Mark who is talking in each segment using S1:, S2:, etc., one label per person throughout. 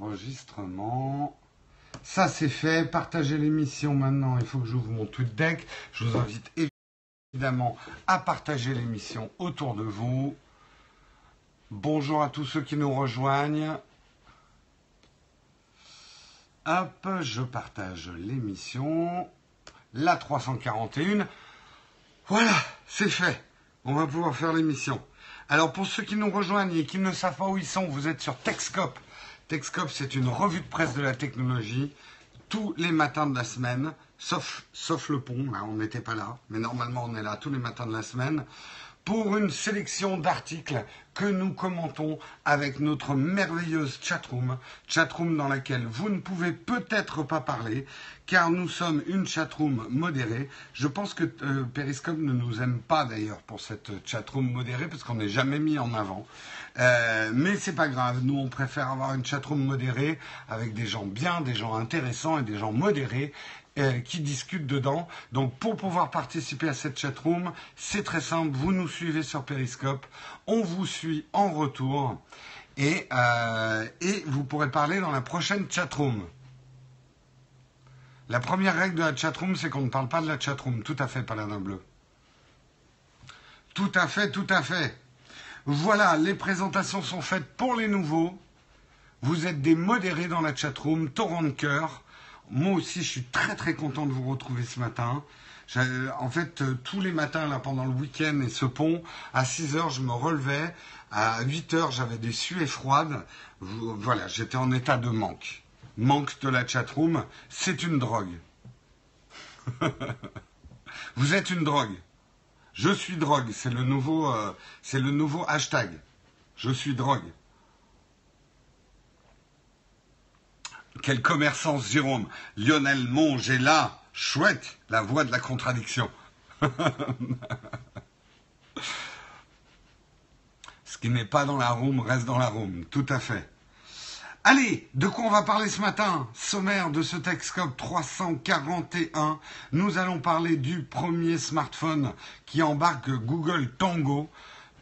S1: Enregistrement. Ça c'est fait. Partagez l'émission maintenant. Il faut que j'ouvre mon tweet deck. Je vous invite évidemment à partager l'émission autour de vous. Bonjour à tous ceux qui nous rejoignent. Hop, je partage l'émission. La 341. Voilà, c'est fait. On va pouvoir faire l'émission. Alors pour ceux qui nous rejoignent et qui ne savent pas où ils sont, vous êtes sur Texcope. Texcope, c'est une revue de presse de la technologie tous les matins de la semaine, sauf, sauf le pont, hein, on n'était pas là, mais normalement on est là tous les matins de la semaine pour une sélection d'articles que nous commentons avec notre merveilleuse chatroom, chatroom dans laquelle vous ne pouvez peut-être pas parler, car nous sommes une chatroom modérée. Je pense que euh, Periscope ne nous aime pas d'ailleurs pour cette chatroom modérée, parce qu'on n'est jamais mis en avant. Euh, mais c'est pas grave, nous on préfère avoir une chatroom modérée avec des gens bien, des gens intéressants et des gens modérés euh, qui discutent dedans. Donc pour pouvoir participer à cette chatroom, c'est très simple, vous nous suivez sur Periscope, on vous suit en retour et, euh, et vous pourrez parler dans la prochaine chatroom. La première règle de la chatroom, c'est qu'on ne parle pas de la chatroom. Tout à fait, Paladin Bleu. Tout à fait, tout à fait. Voilà, les présentations sont faites pour les nouveaux. Vous êtes des modérés dans la chatroom, torrent de cœur. Moi aussi, je suis très très content de vous retrouver ce matin. En fait, euh, tous les matins, là, pendant le week-end et ce pont, à 6 heures, je me relevais. À 8 heures, j'avais des suées froides. Voilà, j'étais en état de manque. Manque de la chatroom, c'est une drogue. vous êtes une drogue. Je suis drogue, c'est le euh, c'est le nouveau hashtag. Je suis drogue. Quel commerçant Jérôme Lionel Monge est là. Chouette, la voix de la contradiction. Ce qui n'est pas dans la room reste dans la room, tout à fait. Allez, de quoi on va parler ce matin? Sommaire de ce Texcope 341. Nous allons parler du premier smartphone qui embarque Google Tango.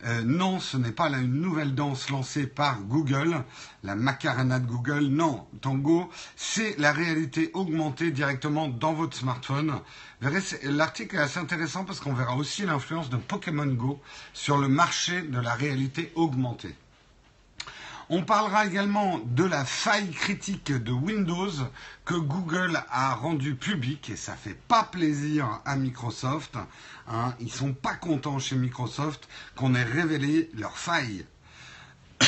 S1: Euh, non, ce n'est pas une nouvelle danse lancée par Google, la Macarena de Google. Non, Tango, c'est la réalité augmentée directement dans votre smartphone. L'article est assez intéressant parce qu'on verra aussi l'influence de Pokémon Go sur le marché de la réalité augmentée. On parlera également de la faille critique de Windows que Google a rendue publique et ça fait pas plaisir à Microsoft. Hein. Ils sont pas contents chez Microsoft qu'on ait révélé leur faille.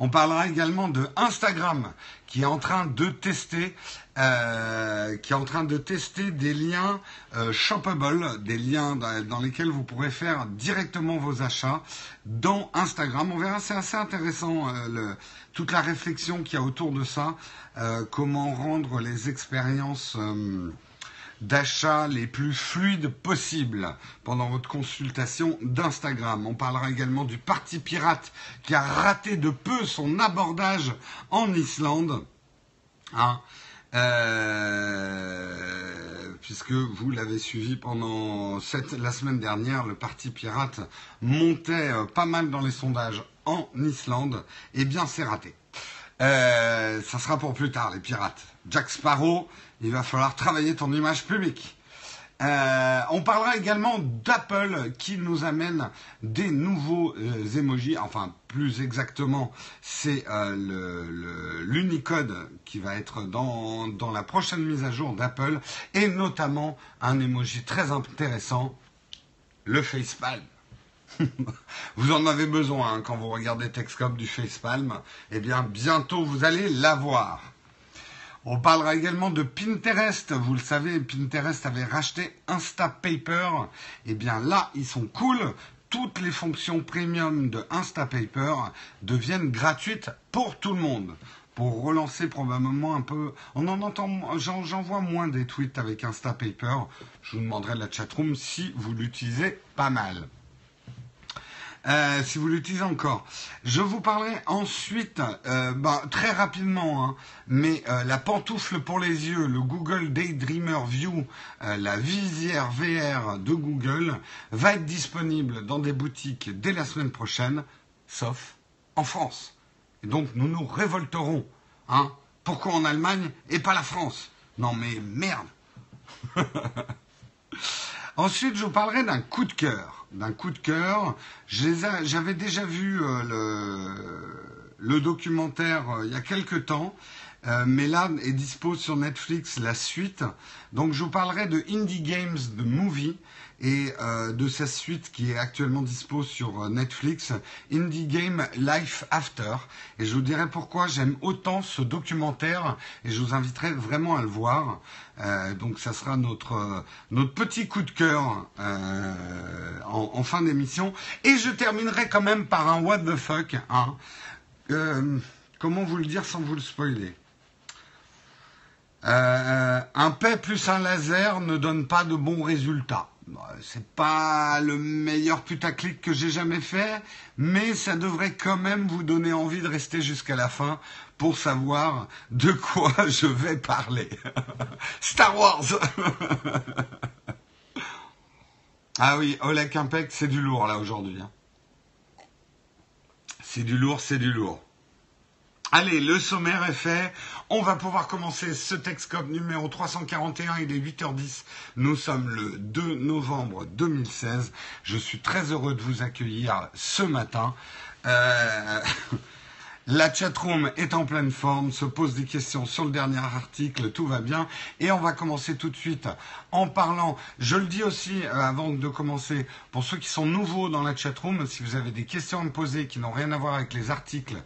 S1: On parlera également de Instagram qui est en train de tester, euh, qui est en train de tester des liens euh, shoppable, des liens dans, lesquels vous pourrez faire directement vos achats dans Instagram. On verra, c'est assez intéressant euh, toute la réflexion qu'il y a autour de ça, euh, comment rendre les expériences d'achat les plus fluides possibles pendant votre consultation d'Instagram. On parlera également du parti pirate qui a raté de peu son abordage en Islande. Hein. Euh, puisque vous l'avez suivi pendant la semaine dernière, le parti pirate montait euh, pas mal dans les sondages en Islande. Eh bien, c'est raté. Euh, ça sera pour plus tard, les pirates. Jack Sparrow, il va falloir travailler ton image publique. Euh, on parlera également d'Apple qui nous amène des nouveaux euh, emojis. Enfin, plus exactement, c'est euh, l'Unicode qui va être dans, la prochaine mise à jour d'Apple et notamment un emoji très intéressant, le facepalm. vous en avez besoin hein, quand vous regardez Texcom du facepalm. Eh bien, bientôt vous allez l'avoir. On parlera également de Pinterest. Vous le savez, Pinterest avait racheté Instapaper. Eh bien là, ils sont cool. Toutes les fonctions premium de Instapaper deviennent gratuites pour tout le monde. Pour relancer probablement un peu. On en entend. J'en vois moins des tweets avec Instapaper. Je vous demanderai de la chatroom si vous l'utilisez pas mal. Euh, si vous l'utilisez encore. Je vous parlerai ensuite, euh, bah, très rapidement, hein, mais euh, la pantoufle pour les yeux, le Google Daydreamer View, la visière VR de Google, va être disponible dans des boutiques dès la semaine prochaine, sauf en France. Et donc nous nous révolterons. Hein Pourquoi en Allemagne et pas la France Non mais merde Ensuite, je vous parlerai d'un coup de cœur. D'un coup de cœur. J'avais déjà vu euh, le, documentaire euh, il y a quelque temps. Euh, mais là est dispo sur Netflix la suite. Donc je vous parlerai de Indie Games The Movie et euh, de sa suite qui est actuellement dispo sur euh, Netflix, Indie Game Life After. Et je vous dirai pourquoi j'aime autant ce documentaire et je vous inviterai vraiment à le voir. Euh, donc ça sera notre notre petit coup de cœur en, fin d'émission. Et je terminerai quand même par un what the fuck. Hein. comment vous le dire sans vous le spoiler? Un paix plus un laser ne donne pas de bons résultats. C'est pas le meilleur putaclic que j'ai jamais fait, mais ça devrait quand même vous donner envie de rester jusqu'à la fin pour savoir de quoi je vais parler. Star Wars Ah oui, Oleg Impec, c'est du lourd là aujourd'hui. Hein. C'est du lourd, c'est du lourd. Allez, le sommaire est fait. On va pouvoir commencer ce Texcop numéro 341. Il est 8h10. Nous sommes le 2 novembre 2016. Je suis très heureux de vous accueillir ce matin. Euh, la chatroom est en pleine forme, se pose des questions sur le dernier article, tout va bien. Et on va commencer tout de suite en parlant, je le dis aussi euh, avant de commencer, pour ceux qui sont nouveaux dans la chatroom, si vous avez des questions à me poser qui n'ont rien à voir avec les articles,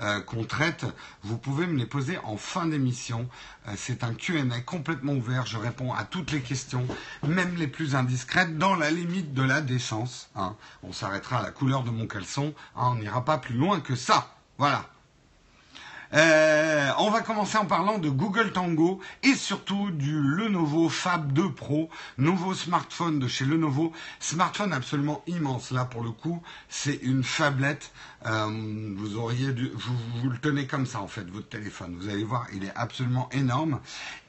S1: euh, qu'on traite, vous pouvez me les poser en fin d'émission. Euh, c'est un Q&A complètement ouvert. Je réponds à toutes les questions, même les plus indiscrètes, dans la limite de la décence. Hein. On s'arrêtera à la couleur de mon caleçon. Hein. on n'ira pas plus loin que ça. Voilà. Euh, on va commencer en parlant de Google Tango et surtout du Lenovo Fab 2 Pro, nouveau smartphone de chez Lenovo. Smartphone absolument immense. Là, pour le coup, c'est une fablette. Euh, vous auriez dû, vous, le tenez comme ça en fait, votre téléphone. Vous allez voir, il est absolument énorme.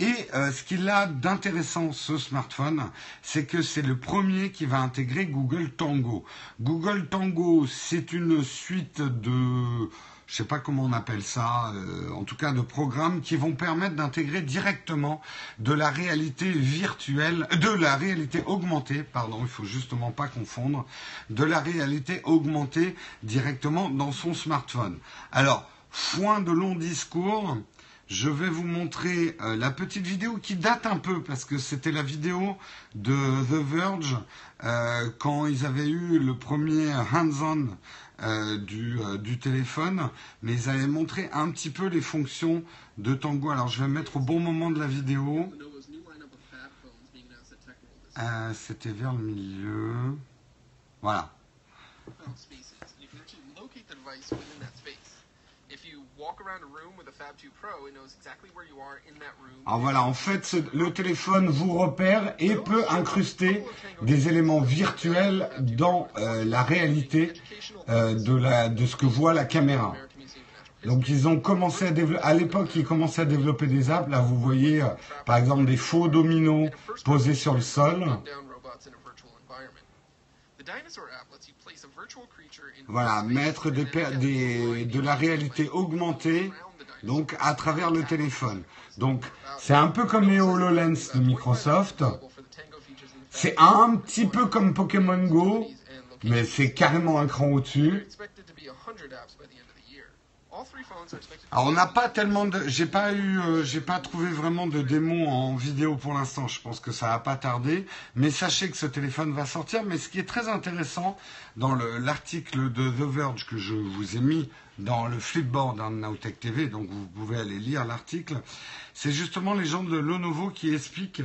S1: Et euh, ce qu'il a d'intéressant ce smartphone, c'est que c'est le premier qui va intégrer Google Tango. Google Tango, c'est une suite de je ne sais pas comment on appelle ça, euh, en tout cas de programmes qui vont permettre d'intégrer directement de la réalité virtuelle, de la réalité augmentée, pardon, il faut justement pas confondre, de la réalité augmentée directement dans son smartphone. Alors, foin de long discours, je vais vous montrer euh, la petite vidéo qui date un peu parce que c'était la vidéo de The Verge euh, quand ils avaient eu le premier hands-on euh, du, euh, du, téléphone, mais ils avaient montré un petit peu les fonctions de Tango. Alors je vais mettre au bon moment de la vidéo. Euh, C'était vers le milieu. Voilà. Alors voilà, en fait, le téléphone vous repère et peut incruster des éléments virtuels dans euh, la réalité euh, de, la, de ce que voit la caméra. Donc ils ont commencé à développer, à l'époque ils commençaient à développer des apps. Là vous voyez euh, par exemple des faux dominos posés sur le sol. Voilà, mettre des, des, de la réalité augmentée donc à travers le téléphone. Donc c'est un peu comme les HoloLens de Microsoft. C'est un petit peu comme Pokémon Go, mais c'est carrément un cran au-dessus. Alors on n'a pas tellement de, j'ai pas eu, euh, j'ai pas trouvé vraiment de démo en vidéo pour l'instant. Je pense que ça va pas tarder, mais sachez que ce téléphone va sortir. Mais ce qui est très intéressant dans l'article de The Verge que je vous ai mis dans le flipboard hein, Nowtech TV, donc vous pouvez aller lire l'article, c'est justement les gens de Lenovo qui expliquent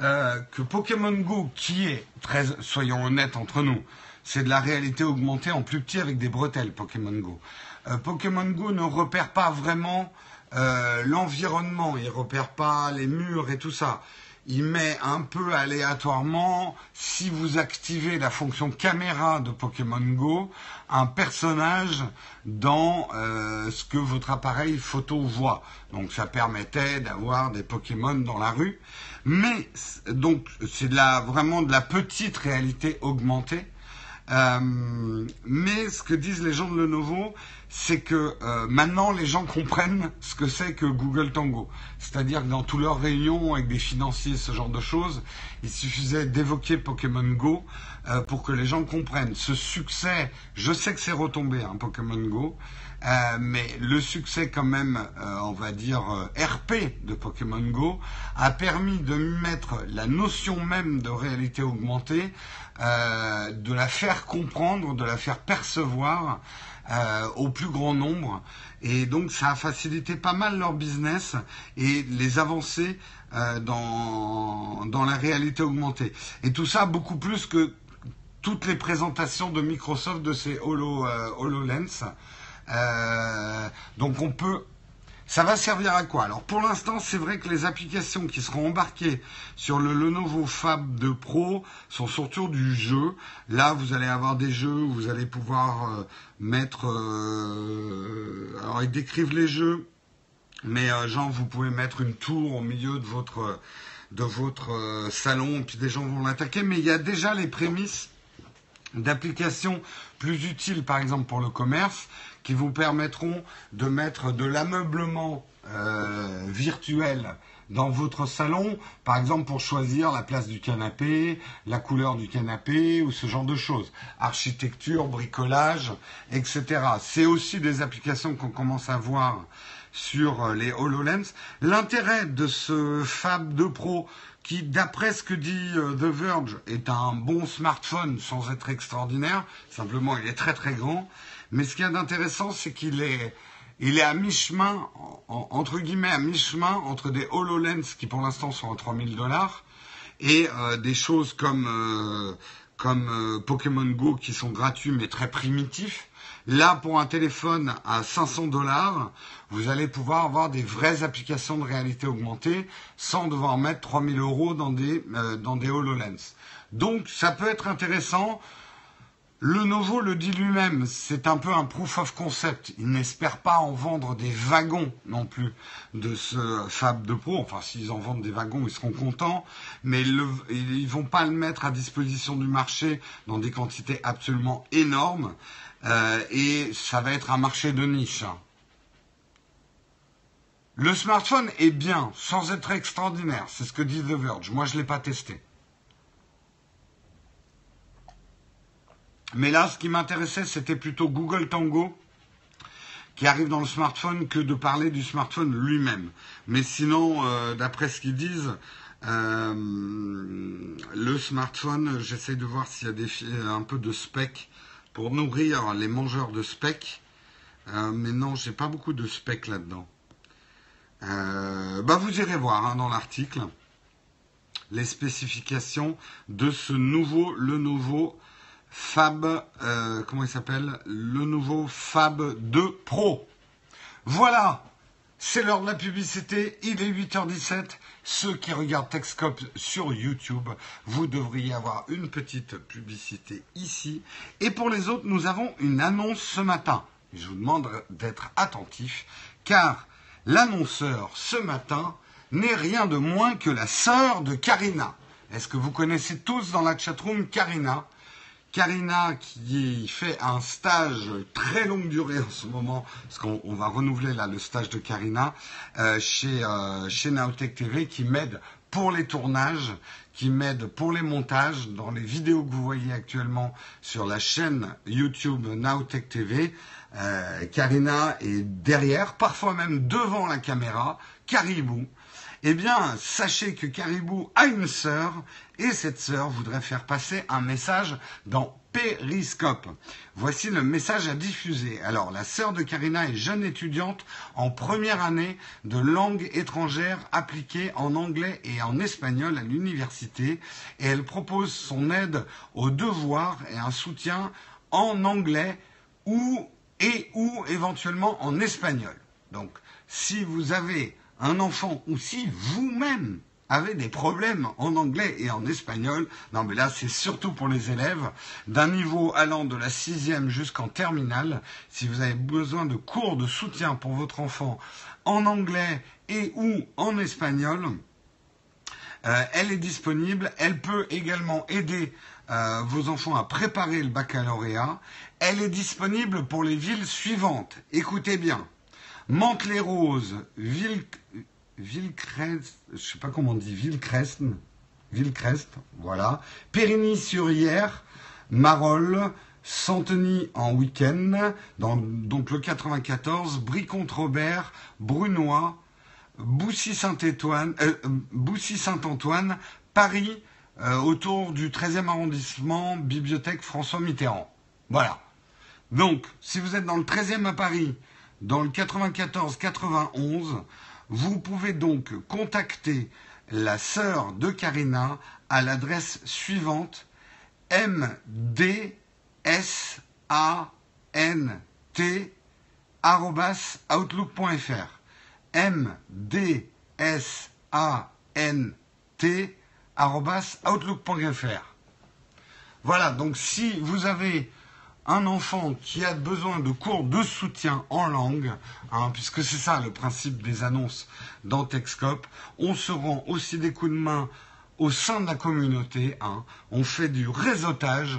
S1: euh, que Pokémon Go, qui est très, soyons honnêtes entre nous, c'est de la réalité augmentée en plus petit avec des bretelles Pokémon Go. Euh, Pokémon Go ne repère pas vraiment euh, l'environnement, il repère pas les murs et tout ça. Il met un peu aléatoirement, si vous activez la fonction caméra de Pokémon Go, un personnage dans euh, ce que votre appareil photo voit. Donc ça permettait d'avoir des Pokémon dans la rue. Mais donc c'est vraiment de la petite réalité augmentée. Euh, mais ce que disent les gens de Lenovo, c'est que euh, maintenant les gens comprennent ce que c'est que Google Tango. C'est-à-dire que dans toutes leurs réunions avec des financiers, ce genre de choses, il suffisait d'évoquer Pokémon Go euh, pour que les gens comprennent. Ce succès, je sais que c'est retombé, hein, Pokémon Go, euh, mais le succès quand même, euh, on va dire, RP de Pokémon Go a permis de mettre la notion même de réalité augmentée, de la faire comprendre, de la faire percevoir au plus grand nombre. Et donc ça a facilité pas mal leur business et les avancées dans, dans la réalité augmentée. Et tout ça beaucoup plus que toutes les présentations de Microsoft de ces Holo, euh, HoloLens. Euh, donc on peut... Ça va servir à quoi? Alors pour l'instant, c'est vrai que les applications qui seront embarquées sur le Lenovo Fab 2 Pro sont surtout du jeu. Là, vous allez avoir des jeux, vous allez pouvoir euh, mettre... alors ils décrivent les jeux, mais genre vous pouvez mettre une tour au milieu de votre de votre salon, puis des gens vont l'attaquer. Mais il y a déjà les prémices d'applications plus utiles, par exemple pour le commerce, qui vous permettront de mettre de l'ameublement euh, virtuel dans votre salon, par exemple pour choisir la place du canapé, la couleur du canapé ou ce genre de choses. Architecture, bricolage, etc. C'est aussi des applications qu'on commence à voir sur euh, les HoloLens. L'intérêt de ce Fab 2 Pro, qui, d'après ce que dit euh, The Verge, est un bon smartphone sans être extraordinaire. Simplement, il est très très grand. Mais ce qu'il y a d'intéressant, c'est qu'il est, il est à mi-chemin, entre guillemets, à mi-chemin entre des HoloLens qui pour l'instant sont à 3000 dollars et euh, des choses comme, euh, comme Pokémon Go qui sont gratuits mais très primitifs. Là, pour un téléphone à 500 dollars, vous allez pouvoir avoir des vraies applications de réalité augmentée sans devoir mettre 3000 euros dans des, euh, dans des HoloLens. Donc, ça peut être intéressant. Le Novo le dit lui-même, c'est un peu un proof of concept. Il n'espère pas en vendre des wagons non plus de ce Fab de Pro. Enfin, s'ils en vendent des wagons, ils seront contents. Mais ils ne vont pas le mettre à disposition du marché dans des quantités absolument énormes. Euh, et ça va être un marché de niche. Le smartphone est bien, sans être extraordinaire. C'est ce que dit The Verge. Moi, je l'ai pas testé. Mais là, ce qui m'intéressait, c'était plutôt Google Tango qui arrive dans le smartphone que de parler du smartphone lui-même. Mais sinon, euh, d'après ce qu'ils disent, euh, le smartphone, j'essaie de voir s'il y a des, un peu de spec pour nourrir les mangeurs de speck. Euh, mais non, j'ai pas beaucoup de speck là-dedans. Bah vous irez voir hein, dans l'article les spécifications de ce nouveau, le nouveau Fab, euh, comment il s'appelle? Le nouveau Fab 2 Pro. Voilà, c'est l'heure de la publicité, il est 8h17. Ceux qui regardent Techscope sur YouTube, vous devriez avoir une petite publicité ici. Et pour les autres, nous avons une annonce ce matin. Je vous demande d'être attentif, car l'annonceur ce matin n'est rien de moins que la sœur de Karina. Est-ce que vous connaissez tous dans la chatroom Karina? Karina qui fait un stage très longue durée en ce moment, parce qu'on va renouveler là le stage de Karina euh, chez, euh, chez Naotech TV, qui m'aide pour les tournages, qui m'aide pour les montages dans les vidéos que vous voyez actuellement sur la chaîne YouTube Naotech TV. Euh, Karina est derrière, parfois même devant la caméra, caribou. Eh bien, sachez que Caribou a une sœur et cette sœur voudrait faire passer un message dans Periscope. Voici le message à diffuser. Alors, la sœur de Karina est jeune étudiante en première année de langue étrangère appliquée en anglais et en espagnol à l'université et elle propose son aide aux devoirs et un soutien en anglais ou et ou éventuellement en espagnol. Donc, si vous avez un enfant ou si vous-même avez des problèmes en anglais et en espagnol, non mais là c'est surtout pour les élèves d'un niveau allant de la sixième jusqu'en terminale, si vous avez besoin de cours de soutien pour votre enfant en anglais et ou en espagnol, Euh, elle est disponible. Elle peut également aider euh, vos enfants à préparer le baccalauréat. Elle est disponible pour les villes suivantes. Écoutez bien. Mantes-les-Roses, Ville, Villecrest, je sais pas comment on dit, Villecrest, Villecrest, voilà. Périgny-sur-Yerre, Marolles, Santeny en week-end, donc le 94, Brie-contre-Robert, Brunois, Boussy-Saint-Antoine, euh, Boussy-Saint-Antoine, Paris, euh, autour du 13e arrondissement, bibliothèque François Mitterrand. Voilà. Donc, si vous êtes dans le 13e à Paris, dans le 94-91, vous pouvez donc contacter la sœur de Karina à l'adresse suivante mdsant@outlook.fr mdsant@outlook.fr Voilà, donc si vous avez un enfant qui a besoin de cours de soutien en langue, hein, puisque c'est ça le principe des annonces dans Texcope, on se rend aussi des coups de main au sein de la communauté, hein. on fait du réseautage.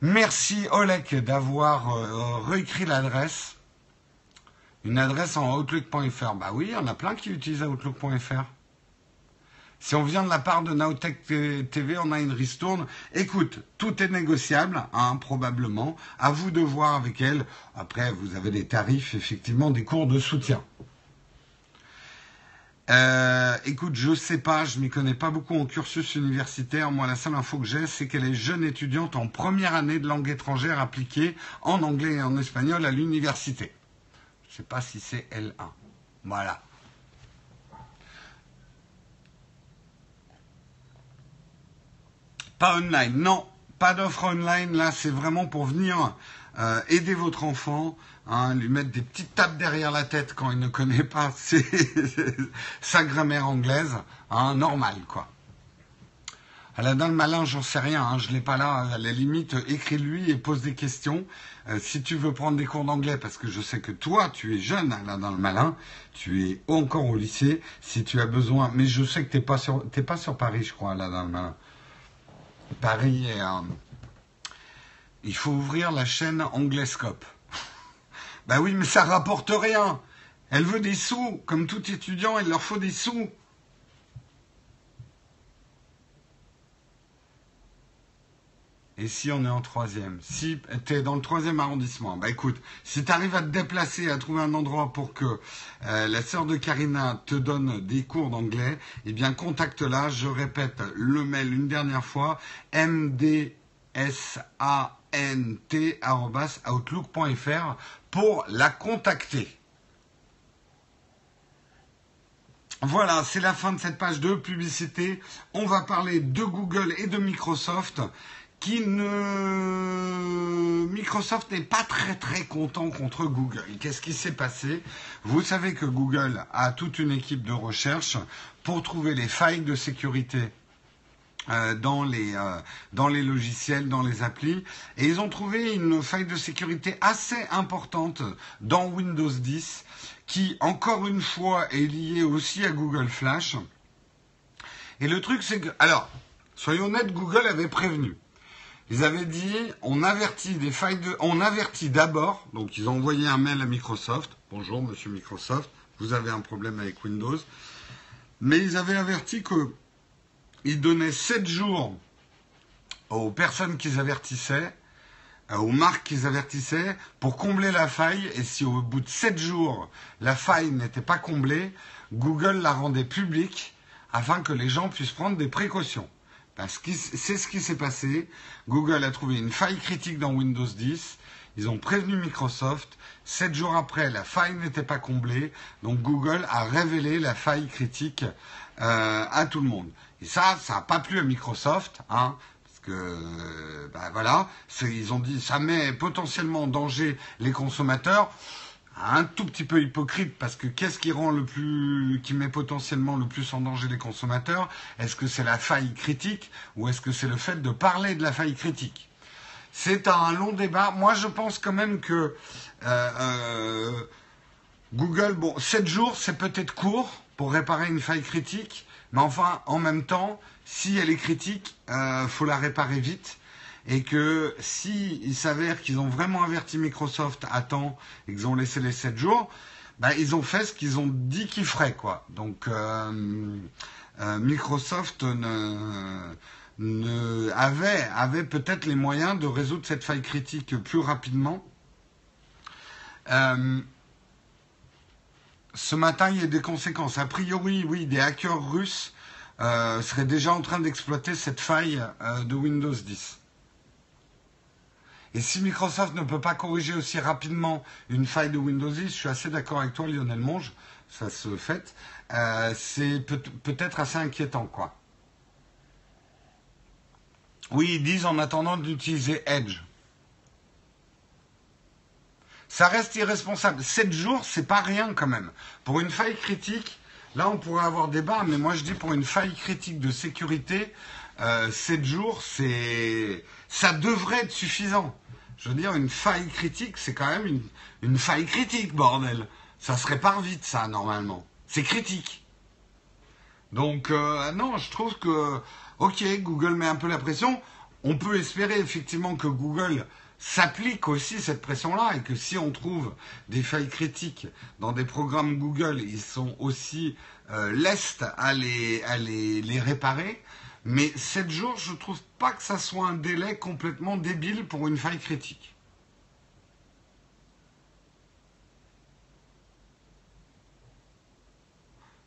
S1: Merci Olek d'avoir euh, réécrit l'adresse. Une adresse en outlook.fr. Bah oui, il y en a plein qui utilisent outlook.fr. Si on vient de la part de Naotech TV, on a une ristourne. Écoute, tout est négociable, hein, probablement. À vous de voir avec elle. Après, vous avez des tarifs, effectivement, des cours de soutien. Euh, écoute, je sais pas, je m'y connais pas beaucoup en cursus universitaire. Moi, la seule info que j'ai, c'est qu'elle est jeune étudiante en première année de langue étrangère appliquée en anglais et en espagnol à l'université. Je sais pas si c'est L1. Voilà. Pas online, non, pas d'offre online. Là, c'est vraiment pour venir euh, aider votre enfant, hein, lui mettre des petites tapes derrière la tête quand il ne connaît pas sa grammaire anglaise, hein, normal quoi. Aladdin le malin, j'en sais rien, hein, je l'ai pas là. À la limite, écris-lui et pose des questions. Euh, si tu veux prendre des cours d'anglais, parce que je sais que toi, tu es jeune, Aladdin le malin, tu es encore au lycée. Si tu as besoin, mais je sais que t'es pas sur, pas sur Paris, je crois, Aladdin le malin. Paris est un... Il faut ouvrir la chaîne Anglescope. ben oui, mais ça rapporte rien. Elle veut des sous. Comme tout étudiant, il leur faut des sous. Et si on est en troisième Si tu es dans le troisième arrondissement, bah écoute, si tu arrives à te déplacer, à trouver un endroit pour que euh, la sœur de Karina te donne des cours d'anglais, eh bien contacte-la. Je répète le mail une dernière fois, mdsant.outlook.fr pour la contacter. Voilà, c'est la fin de cette page de publicité. On va parler de Google et de Microsoft qui ne... Microsoft n'est pas très très content contre Google. Qu'est-ce qui s'est passé? Vous savez que Google a toute une équipe de recherche pour trouver les failles de sécurité euh, dans, les, euh, dans les logiciels, dans les applis. Et ils ont trouvé une faille de sécurité assez importante dans Windows 10 qui, encore une fois, est liée aussi à Google Flash. Et le truc, c'est que... Alors, soyons honnêtes, Google avait prévenu. Ils avaient dit, on avertit on avertit d'abord, donc ils ont envoyé un mail à Microsoft. Bonjour, monsieur Microsoft, vous avez un problème avec Windows. Mais ils avaient averti que ils donnaient 7 jours aux personnes qu'ils avertissaient, euh, aux marques qu'ils avertissaient, pour combler la faille. Et si au bout de 7 jours, la faille n'était pas comblée, Google la rendait publique afin que les gens puissent prendre des précautions. Que c'est ce qui s'est passé. Google a trouvé une faille critique dans Windows 10. Ils ont prévenu Microsoft. Sept jours après, la faille n'était pas comblée. Donc Google a révélé la faille critique euh, à tout le monde. Et ça, ça n'a pas plu à Microsoft. Hein, parce que, ben voilà, ils ont dit ça met potentiellement en danger les consommateurs un tout petit peu hypocrite parce que qu'est-ce qui rend le plus, qui met potentiellement le plus en danger les consommateurs? Est-ce que c'est la faille critique ou est-ce que c'est le fait de parler de la faille critique? C'est un long débat. Moi, je pense quand même que euh, euh, Google, bon, 7 jours, c'est peut-être court pour réparer une faille critique, Mais enfin, en même temps, si elle est critique, euh, faut la réparer vite. Et que si il s'avère qu'ils ont vraiment averti Microsoft à temps et qu'ils ont laissé les 7 jours, bah, ils ont fait ce qu'ils ont dit qu'ils feraient, quoi. Donc, euh, euh, Microsoft ne, avait, avait peut-être les moyens de résoudre cette faille critique plus rapidement. Euh, ce matin, il y a des conséquences. A priori, oui, des hackers russes seraient déjà en train d'exploiter cette faille de Windows 10. Et si Microsoft ne peut pas corriger aussi rapidement une faille de Windows 10, je suis assez d'accord avec toi, Lionel Monge, ça se fait, euh, c'est peut-être assez inquiétant, quoi. Oui, ils disent en attendant d'utiliser Edge. Ça reste irresponsable. 7 jours, c'est pas rien quand même. Pour une faille critique, là on pourrait avoir débat, mais moi je dis pour une faille critique de sécurité, euh, 7 jours, c'est ça devrait être suffisant. Je veux dire, une faille critique, c'est quand même une, faille critique, bordel. Ça se répare vite, ça, normalement. C'est critique. Donc, euh, non, je trouve que, ok, Google met un peu la pression. On peut espérer effectivement que Google s'applique aussi cette pression-là et que si on trouve des failles critiques dans des programmes Google, ils sont aussi euh, lestes à les, à les, les réparer. Mais 7 jours, je ne trouve pas que ça soit un délai complètement débile pour une faille critique.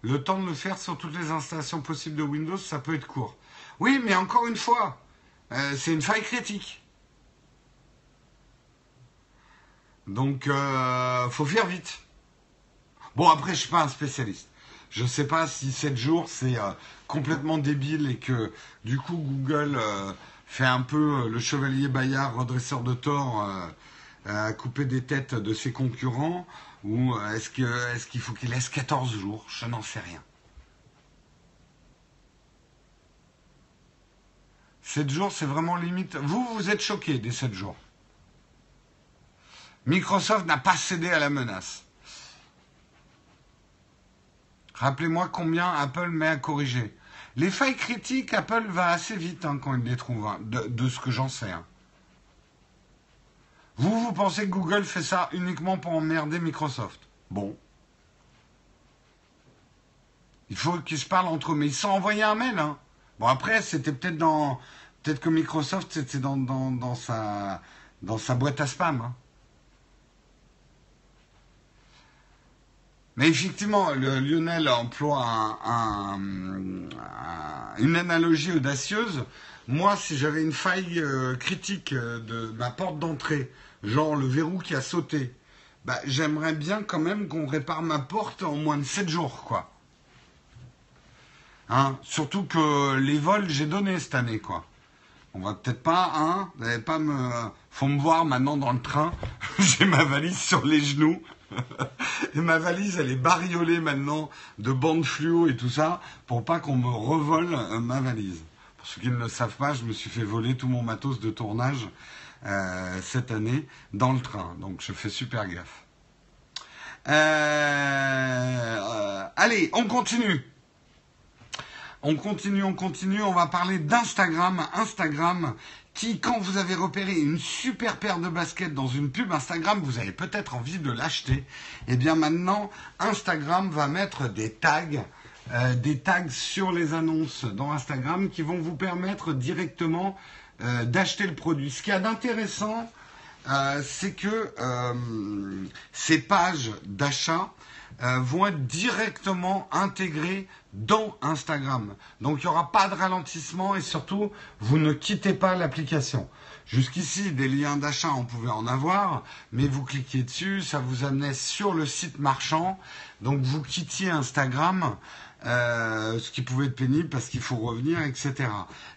S1: Le temps de le faire sur toutes les installations possibles de Windows, ça peut être court. Oui, mais encore une fois, euh, c'est une faille critique. Donc, euh, faut faire vite. Bon, après, je suis pas un spécialiste. Je ne sais pas si 7 jours, c'est euh, complètement débile et que, du coup, Google euh, fait un peu euh, le chevalier Bayard, redresseur de tort, à couper des têtes de ses concurrents, ou est-ce qu'il est qu'il faut qu'il laisse 14 jours? Je n'en sais rien. 7 jours, c'est vraiment limite. Vous, vous êtes choqué des 7 jours. Microsoft n'a pas cédé à la menace. Rappelez-moi combien Apple met à corriger. Les failles critiques, Apple va assez vite hein, quand il les trouve, hein, de, ce que j'en sais. Hein. Vous, vous pensez que Google fait ça uniquement pour emmerder Microsoft? Bon. Il faut qu'ils se parlent entre eux, mais ils sont envoyés un mail. Bon, après, c'était peut-être dans. Peut-être que Microsoft, c'était dans, dans, dans, sa, dans sa boîte à spam. Mais effectivement, Lionel emploie un, un, un, une analogie audacieuse. Moi, si j'avais une faille euh, critique de ma porte d'entrée, genre le verrou qui a sauté, bah, j'aimerais bien quand même qu'on répare ma porte en moins de 7 jours, quoi. Hein? Surtout que les vols, j'ai donné cette année, quoi. On va peut-être pas, hein Vous n'allez pas me... Faut me voir maintenant dans le train. j'ai ma valise sur les genoux. Et ma valise, elle est bariolée maintenant de bandes fluo et tout ça pour pas qu'on me revole euh, ma valise. Pour ceux qui ne le savent pas, je me suis fait voler tout mon matos de tournage euh, cette année dans le train. Donc je fais super gaffe. Euh, allez, on continue. On continue, on continue. On va parler d'Instagram. Instagram qui, quand vous avez repéré une super paire de baskets dans une pub Instagram, vous avez peut-être envie de l'acheter. Et eh bien maintenant, Instagram va mettre des tags, euh, des tags sur les annonces dans Instagram qui vont vous permettre directement euh, d'acheter le produit. Ce qu'il y a d'intéressant, euh, c'est que ces pages d'achat vont être directement intégrées dans Instagram. Donc il n'y aura pas de ralentissement et surtout, vous ne quittez pas l'application. Jusqu'ici, des liens d'achat, on pouvait en avoir, mais vous cliquiez dessus, ça vous amenait sur le site marchand. Donc vous quittiez Instagram euh, ce qui pouvait être pénible parce qu'il faut revenir, etc.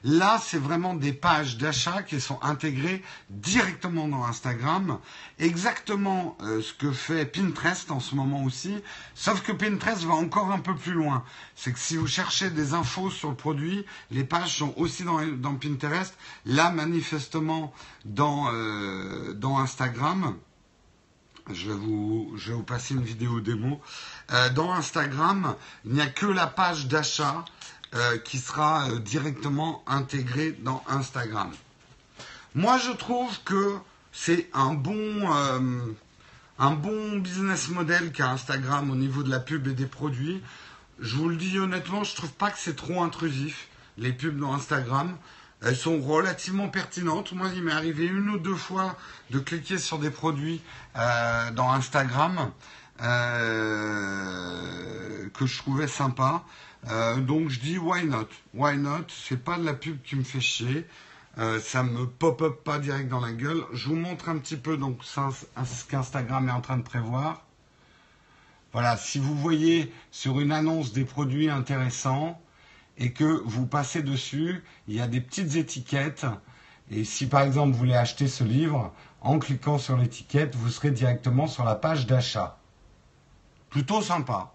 S1: Là, c'est vraiment des pages d'achat qui sont intégrées directement dans Instagram, exactement euh, ce que fait Pinterest en ce moment aussi, sauf que Pinterest va encore un peu plus loin. C'est que si vous cherchez des infos sur le produit, les pages sont aussi dans, dans Pinterest. Là, manifestement, dans, euh, Instagram, je vous, je vais vous passer une vidéo démo. Euh, dans Instagram, il n'y a que la page d'achat euh, qui sera euh, directement intégré dans Instagram. Moi, je trouve que c'est un bon, un bon business model qu'a Instagram au niveau de la pub et des produits. Je vous le dis honnêtement, je trouve pas que c'est trop intrusif, les pubs dans Instagram. Elles sont relativement pertinentes. Moi, il m'est arrivé une ou deux fois de cliquer sur des produits dans Instagram euh, que je trouvais sympa. Euh, donc je dis why not? Why not? C'est pas de la pub qui me fait chier. ça me pop-up pas direct dans la gueule. Je vous montre un petit peu donc ce qu'Instagram est en train de prévoir. Voilà, si vous voyez sur une annonce des produits intéressants, et que vous passez dessus, il y a des petites étiquettes. Et si par exemple vous voulez acheter ce livre, en cliquant sur l'étiquette, vous serez directement sur la page d'achat. Plutôt sympa,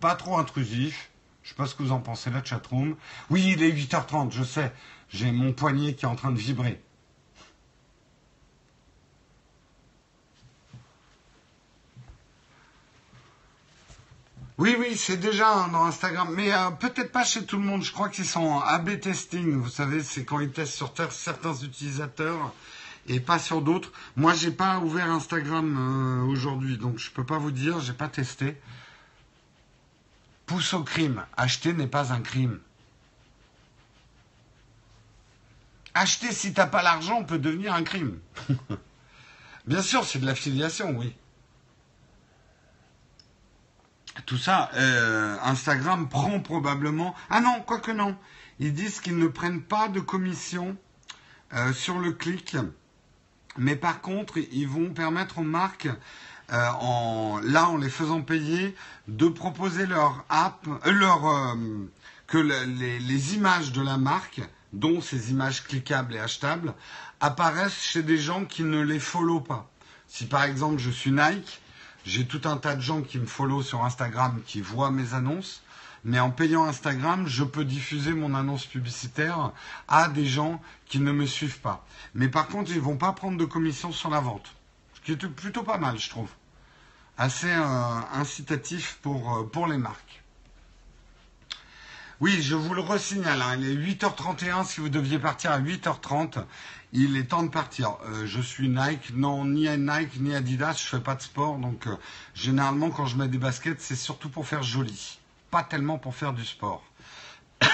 S1: pas trop intrusif. Je sais pas ce que vous en pensez la chatroom. Oui, il est 8h30, je sais. J'ai mon poignet qui est en train de vibrer. Oui, oui, c'est déjà dans Instagram, mais euh, peut-être pas chez tout le monde. Je crois qu'ils sont en A/B testing. Vous savez, c'est quand ils testent sur certains utilisateurs et pas sur d'autres. Moi, j'ai pas ouvert Instagram euh, aujourd'hui, donc je peux pas vous dire. J'ai pas testé. Pousse au crime. Acheter n'est pas un crime. Acheter si t'as pas l'argent peut devenir un crime. Bien sûr, c'est de l'affiliation, oui tout ça, euh, Instagram prend probablement. Ah non, quoique non. Ils disent qu'ils ne prennent pas de commission euh, sur le clic. Mais par contre, ils vont permettre aux marques, euh, en, là, en les faisant payer, de proposer leur app, leur, que les, les, images de la marque, dont ces images cliquables et achetables, apparaissent chez des gens qui ne les follow pas. Si par exemple je suis Nike, j'ai tout un tas de gens qui me follow sur Instagram qui voient mes annonces. Mais en payant Instagram, je peux diffuser mon annonce publicitaire à des gens qui ne me suivent pas. Mais par contre, ils ne vont pas prendre de commission sur la vente. Ce qui est plutôt pas mal, je trouve. Assez euh, incitatif pour, euh, pour les marques. Oui, je vous le resignale, hein, il est 8h31, si vous deviez partir à 8h30, il est temps de partir. Euh, je suis Nike, non, ni Nike ni Adidas, je fais pas de sport, donc généralement quand je mets des baskets, c'est surtout pour faire joli, pas tellement pour faire du sport.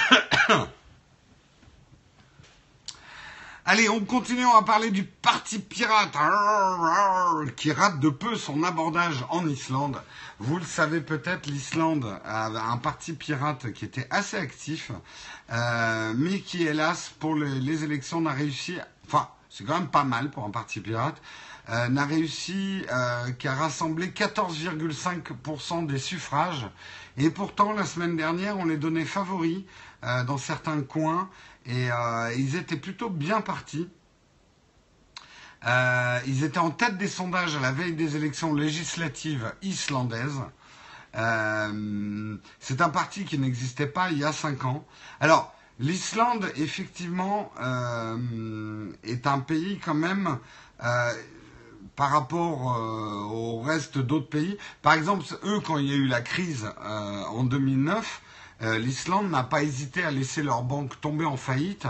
S1: Allez, on continue à parler du parti pirate qui rate de peu son abordage en Islande. Vous le savez peut-être, l'Islande avait un parti pirate qui était assez actif, euh, mais qui, hélas, pour les, élections, n'a réussi, enfin, c'est quand même pas mal pour un parti pirate, euh, n'a réussi euh, qu'à rassembler 14,5% des suffrages. Et pourtant, la semaine dernière, on les donnait favoris dans certains coins et euh, ils étaient plutôt bien partis. Euh, ils étaient en tête des sondages à la veille des élections législatives islandaises. Euh, c'est un parti qui n'existait pas il y a cinq ans. Alors, l'Islande, effectivement, est un pays quand même par rapport au reste d'autres pays. Par exemple, eux, quand il y a eu la crise en 2009, euh, l'Islande n'a pas hésité à laisser leur banque tomber en faillite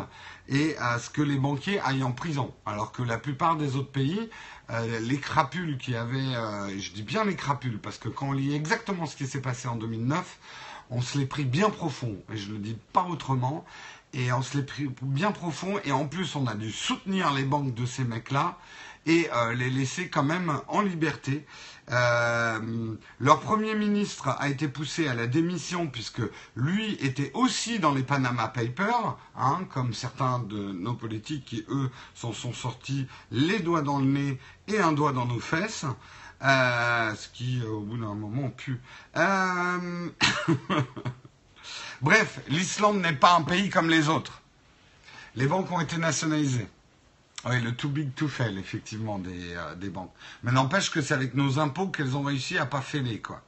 S1: et à ce que les banquiers aillent en prison. Alors que la plupart des autres pays, euh, les crapules qui avaient, euh, je dis bien les crapules, parce que quand on lit exactement ce qui s'est passé en 2009, on se les pris bien profond, et je ne le dis pas autrement, et on se les pris bien profond, et en plus on a dû soutenir les banques de ces mecs-là, et les laisser quand même en liberté. Euh, leur premier ministre a été poussé à la démission puisque lui était aussi dans les Panama Papers, hein, comme certains de nos politiques qui, eux, s'en sont sortis les doigts dans le nez et un doigt dans nos fesses. Euh, ce qui, au bout d'un moment, pue. Euh... Bref, l'Islande n'est pas un pays comme les autres. Les banques ont été nationalisées. Oui, le too big to fail, effectivement, des, euh, banques. Mais n'empêche que c'est avec nos impôts qu'elles ont réussi à pas fêler, quoi.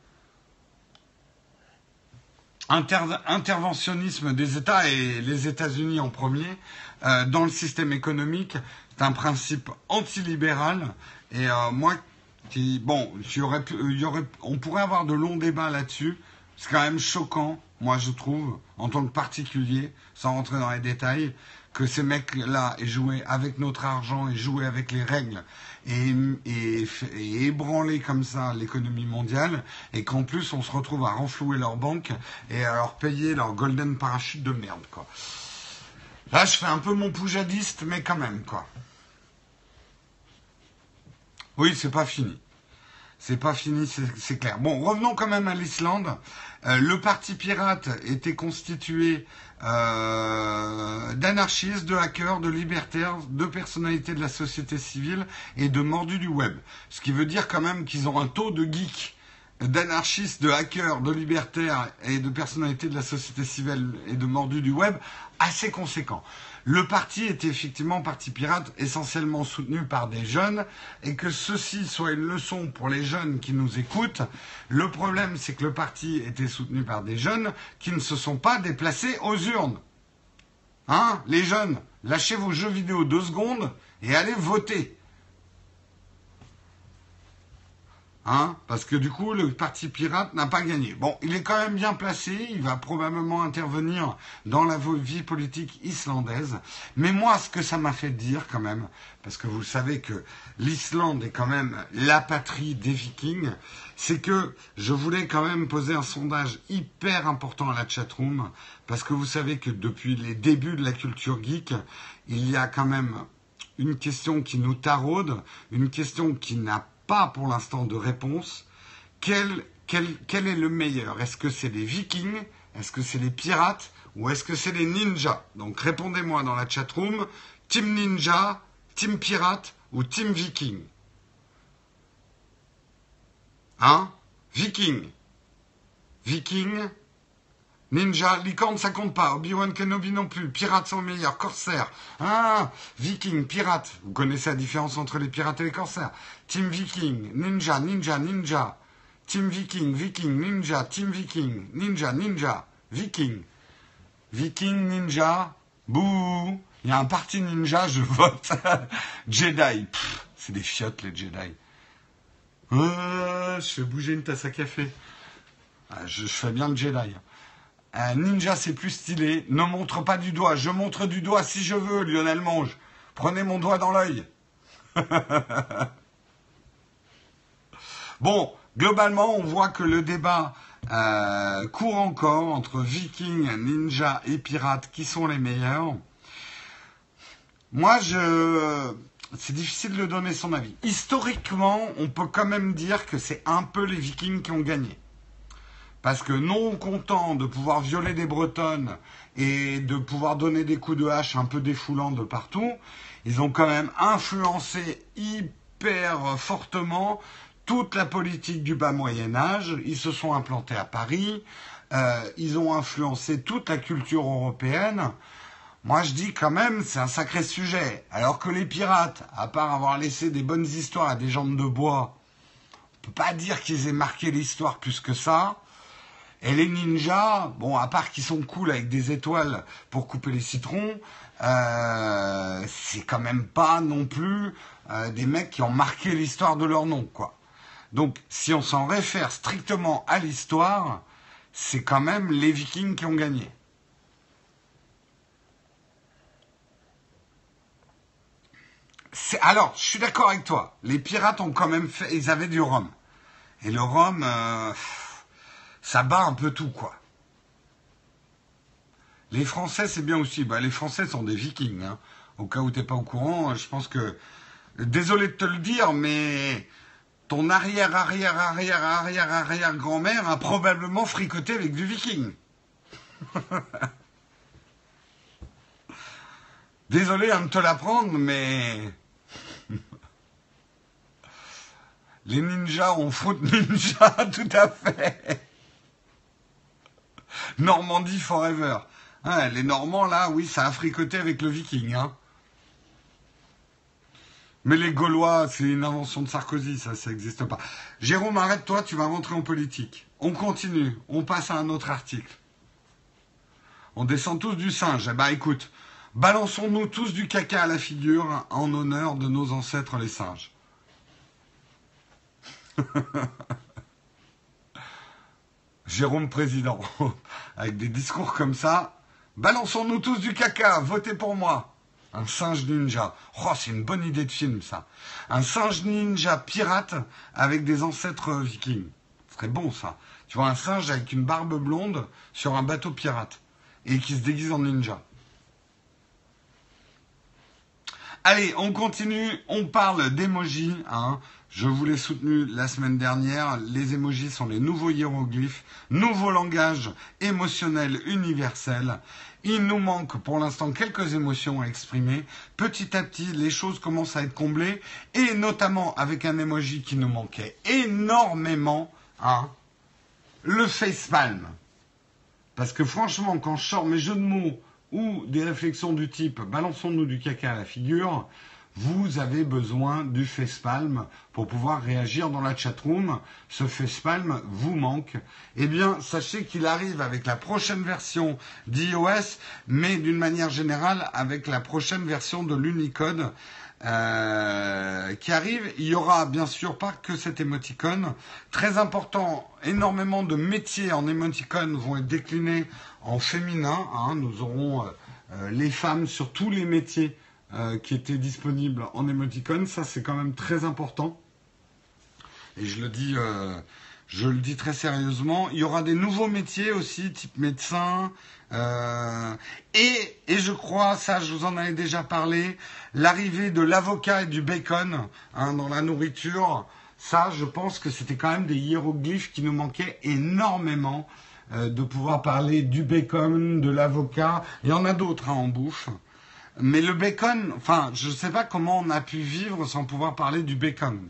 S1: interventionnisme des États et les États-Unis en premier euh, dans le système économique, c'est un principe antilibéral. Et euh, moi, bon, on pourrait avoir de longs débats là-dessus. C'est quand même choquant, moi je trouve, en tant que particulier, sans rentrer dans les détails, que ces mecs-là aient joué avec notre argent et joué avec les règles et, et, ébranler comme ça l'économie mondiale et qu'en plus on se retrouve à renflouer leurs banques et à leur payer leur golden parachute de merde. Là, je fais un peu mon poujadiste, mais quand même, quoi. Oui, c'est pas fini. C'est pas fini, c'est clair. Bon, revenons quand même à l'Islande. Euh, le parti pirate était constitué euh, d'anarchistes, de hackers, de libertaires, de personnalités de la société civile et de mordus du web. Ce qui veut dire quand même qu'ils ont un taux de geeks, d'anarchistes, de hackers, de libertaires et de personnalités de la société civile et de mordus du web assez conséquent le parti était effectivement parti pirate essentiellement soutenu par des jeunes et que ceci soit une leçon pour les jeunes qui nous écoutent. Le problème, c'est que le parti était soutenu par des jeunes qui ne se sont pas déplacés aux urnes. Hein, les jeunes, lâchez vos jeux vidéo deux secondes et allez voter. Hein, parce que du coup, le parti pirate n'a pas gagné. Bon, il est quand même bien placé, il va probablement intervenir dans la vie politique islandaise. Mais moi, ce que ça m'a fait dire quand même, parce que vous savez que l'Islande est quand même la patrie des vikings, c'est que je voulais quand même poser un sondage hyper important à la chatroom, parce que vous savez que depuis les débuts de la culture geek, il y a quand même une question qui nous taraude, une question qui n'a pas pour l'instant de réponse. Quel, quel, quel est le meilleur? Est-ce que c'est les vikings? Est-ce que c'est les pirates? Ou est-ce que c'est les ninjas? Donc répondez-moi dans la chatroom. Team ninja, team pirate ou team viking? Hein? Viking. Viking Ninja, licorne, ça compte pas. Obi-Wan Kenobi non plus. Pirates sont meilleurs. Corsair. Ah, Viking, pirate. Vous connaissez la différence entre les pirates et les corsaires. Team Viking, Ninja, Ninja, Ninja. Team Viking, Viking, Ninja, Team Viking, Ninja, Ninja, Viking. Viking, Ninja, bouh. Il y a un parti ninja, je vote. Jedi. C'est des chiottes, les Jedi. je fais bouger une tasse à café. Ah, je, fais bien le Jedi. Un ninja, c'est plus stylé. Ne montre pas du doigt. Je montre du doigt si je veux, Lionel Monge. Prenez mon doigt dans l'œil. bon, globalement, on voit que le débat euh, court encore entre vikings, ninja et pirates qui sont les meilleurs. Moi, je. C'est difficile de donner son avis. Historiquement, on peut quand même dire que c'est un peu les vikings qui ont gagné. Parce que non content de pouvoir violer des Bretonnes et de pouvoir donner des coups de hache un peu défoulants de partout, ils ont quand même influencé hyper fortement toute la politique du bas Moyen Âge. Ils se sont implantés à Paris. Euh, ils ont influencé toute la culture européenne. Moi, je dis quand même, c'est un sacré sujet. Alors que les pirates, à part avoir laissé des bonnes histoires à des jambes de bois, on peut pas dire qu'ils aient marqué l'histoire plus que ça. Et les ninjas, bon, à part qu'ils sont cool avec des étoiles pour couper les citrons, euh, c'est quand même pas non plus euh, des mecs qui ont marqué l'histoire de leur nom, quoi. Donc, si on s'en réfère strictement à l'histoire, c'est quand même les Vikings qui ont gagné. Alors, je suis d'accord avec toi. Les pirates ont quand même fait, ils avaient du rhum. Et le rhum, euh, ça bat un peu tout, quoi. Les Français, c'est bien aussi. Bah, les Français sont des vikings. Hein. Au cas où tu n'es pas au courant, je pense que... Désolé de te le dire, mais ton arrière, arrière, arrière, arrière, arrière grand-mère a probablement fricoté avec du viking. Désolé de te l'apprendre, mais... Les ninjas ont foot ninja, tout à fait. Normandie forever. Hein, les Normands, là, oui, ça a fricoté avec le viking. Hein. Mais les Gaulois, c'est une invention de Sarkozy, ça, ça n'existe pas. Jérôme, arrête-toi, tu vas rentrer en politique. On continue, on passe à un autre article. On descend tous du singe. Eh ben, écoute, balançons-nous tous du caca à la figure en honneur de nos ancêtres les singes. Jérôme Président, avec des discours comme ça, balançons-nous tous du caca, votez pour moi. Un singe ninja. Oh, c'est une bonne idée de film, ça. Un singe ninja pirate avec des ancêtres vikings. Ce serait bon, ça. Tu vois, un singe avec une barbe blonde sur un bateau pirate. Et qui se déguise en ninja. Allez, on continue. On parle d'emoji. Hein. Je vous l'ai soutenu la semaine dernière. Les emojis sont les nouveaux hiéroglyphes, nouveau langage émotionnel universel. Il nous manque pour l'instant quelques émotions à exprimer. Petit à petit, les choses commencent à être comblées, et notamment avec un emoji qui nous manquait énormément, hein, le facepalm. Parce que franchement, quand je sors mes jeux de mots ou des réflexions du type balançons-nous du caca à la figure, vous avez besoin du facepalm pour pouvoir réagir dans la chatroom. Ce facepalm vous manque. Eh bien, sachez qu'il arrive avec la prochaine version d'iOS, mais d'une manière générale avec la prochaine version de l'Unicode. Euh, qui arrive, il y aura bien sûr pas que cet émoticône. Très important, énormément de métiers en émoticône vont être déclinés en féminin. Hein. Nous aurons euh, euh, les femmes sur tous les métiers euh, qui était disponible en émoticône. Ça, c'est quand même très important. Et je le dis, euh, je le dis très sérieusement. Il y aura des nouveaux métiers aussi, type médecin. Euh, et, et je crois, ça, je vous en avais déjà parlé, l'arrivée de l'avocat et du bacon hein, dans la nourriture. Ça, je pense que c'était quand même des hiéroglyphes qui nous manquaient énormément de pouvoir parler du bacon, de l'avocat. Il y en a d'autres hein, en bouffe. Mais le bacon, enfin, je ne sais pas comment on a pu vivre sans pouvoir parler du bacon.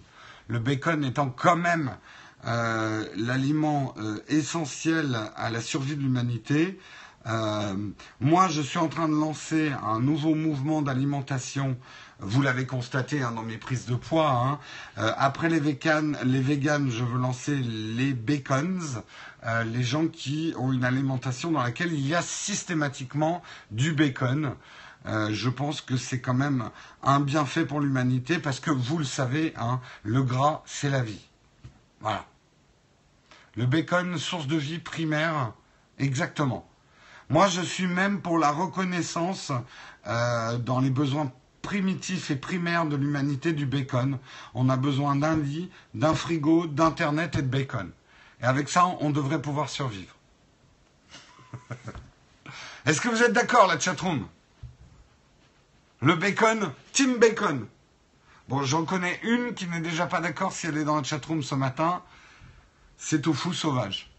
S1: Le bacon étant quand même euh, l'aliment euh, essentiel à la survie de l'humanité. Euh, moi, je suis en train de lancer un nouveau mouvement d'alimentation. Vous l'avez constaté hein, dans mes prises de poids. Hein. Euh, après les véganes, les véganes, je veux lancer les bacons, euh, les gens qui ont une alimentation dans laquelle il y a systématiquement du bacon. Euh, je pense que c'est quand même un bienfait pour l'humanité parce que vous le savez, hein, le gras, c'est la vie. Voilà. Le bacon, source de vie primaire, exactement. Moi, je suis même pour la reconnaissance euh, dans les besoins primitifs et primaires de l'humanité du bacon. On a besoin d'un lit, d'un frigo, d'internet et de bacon. Et avec ça, on devrait pouvoir survivre. Est-ce que vous êtes d'accord, la chatroom? Le bacon, Team Bacon. Bon, j'en connais une qui n'est déjà pas d'accord si elle est dans la chatroom ce matin. C'est au fou sauvage.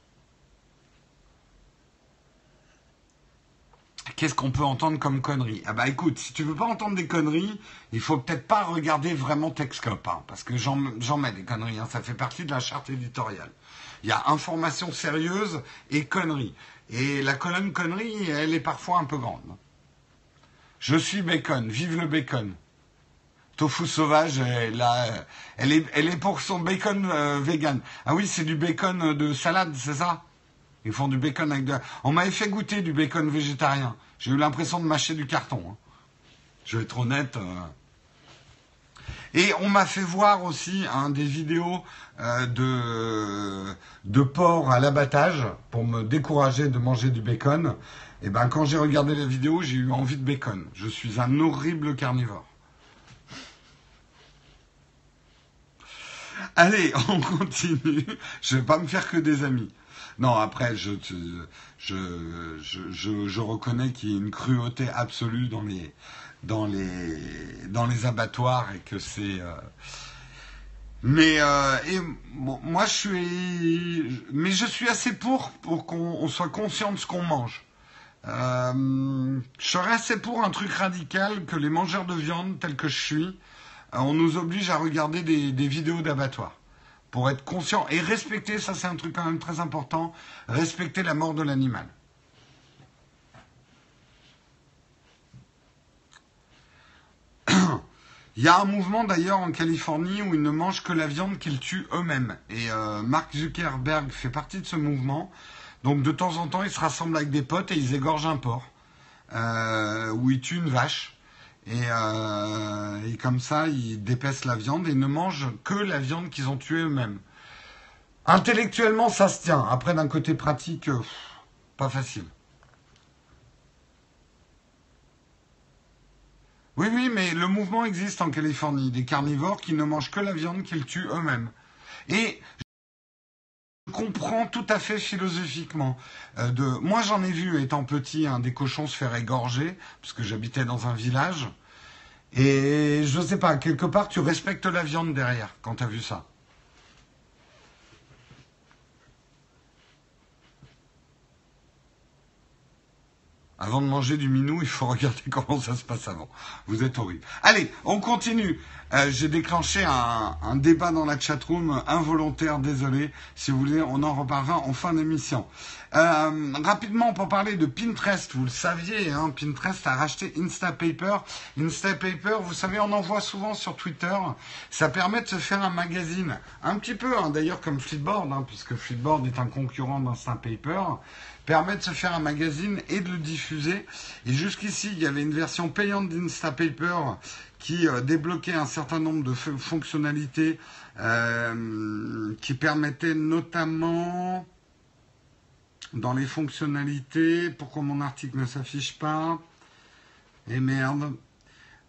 S1: Qu'est-ce qu'on peut entendre comme conneries Ah bah écoute, si tu veux pas entendre des conneries, il faut peut-être pas regarder vraiment Texcop, hein, parce que j'en mets des conneries, hein, ça fait partie de la charte éditoriale. Il y a information sérieuse et conneries. Et la colonne conneries, elle est parfois un peu grande. Je suis bacon, vive le bacon. Tofu sauvage, elle, est, pour son bacon euh, vegan. Ah oui, c'est du bacon de salade, c'est ça? Ils font du bacon avec de... On m'avait fait goûter du bacon végétarien. J'ai eu l'impression de mâcher du carton. Hein. Je vais être honnête. Euh. Et on m'a fait voir aussi hein, des vidéos euh, de, porc à l'abattage pour me décourager de manger du bacon. Et ben quand j'ai regardé la vidéo, j'ai eu envie de bacon. Je suis un horrible carnivore. Allez, on continue. Je vais pas me faire que des amis. Non, après, je, je, reconnais qu'il y a une cruauté absolue dans les, dans les, dans les abattoirs et que c'est. Euh, mais euh, et, moi, je suis, mais je suis assez pour pour qu'on soit conscient de ce qu'on mange. Euh, je serais assez pour un truc radical que les mangeurs de viande, tels que je suis, on nous oblige à regarder des, des vidéos d'abattoirs. Pour être conscient et respecter, ça c'est un truc quand même très important, respecter la mort de l'animal. Il y a un mouvement d'ailleurs en Californie où ils ne mangent que la viande qu'ils tuent eux-mêmes. Et euh, Mark Zuckerberg fait partie de ce mouvement. Donc de temps en temps, ils se rassemblent avec des potes et ils égorgent un porc. Euh, ou ils tuent une vache. Et, euh, et, comme ça, ils dépècent la viande et ne mangent que la viande qu'ils ont tuée eux-mêmes. Intellectuellement, ça se tient. Après, d'un côté pratique, pas facile. Oui, oui, mais le mouvement existe en Californie. Des carnivores qui ne mangent que la viande qu'ils tuent eux-mêmes. Et je comprends tout à fait philosophiquement. Euh. Moi, j'en ai vu, étant petit, un des cochons se faire égorger, parce que j'habitais dans un village. Et je ne sais pas, quelque part, tu respectes la viande derrière quand tu vu ça. Avant de manger du minou, il faut regarder comment ça se passe avant. Vous êtes horrible. Allez, on continue. Euh, j'ai déclenché un, un, débat dans la chatroom involontaire, désolé. Si vous voulez, on en reparlera en fin d'émission. Euh, rapidement, pour parler de Pinterest, vous le saviez, hein, Pinterest a racheté Instapaper. Instapaper, vous savez, on en voit souvent sur Twitter. Ça permet de se faire un magazine, un petit peu, hein, d'ailleurs comme Flipboard, hein, puisque Flipboard est un concurrent d'Instapaper permet de se faire un magazine et de le diffuser. Et jusqu'ici, il y avait une version payante d'Instapaper qui euh, débloquait un certain nombre de fonctionnalités euh, qui permettaient notamment dans les fonctionnalités, pourquoi mon article ne s'affiche pas Et merde.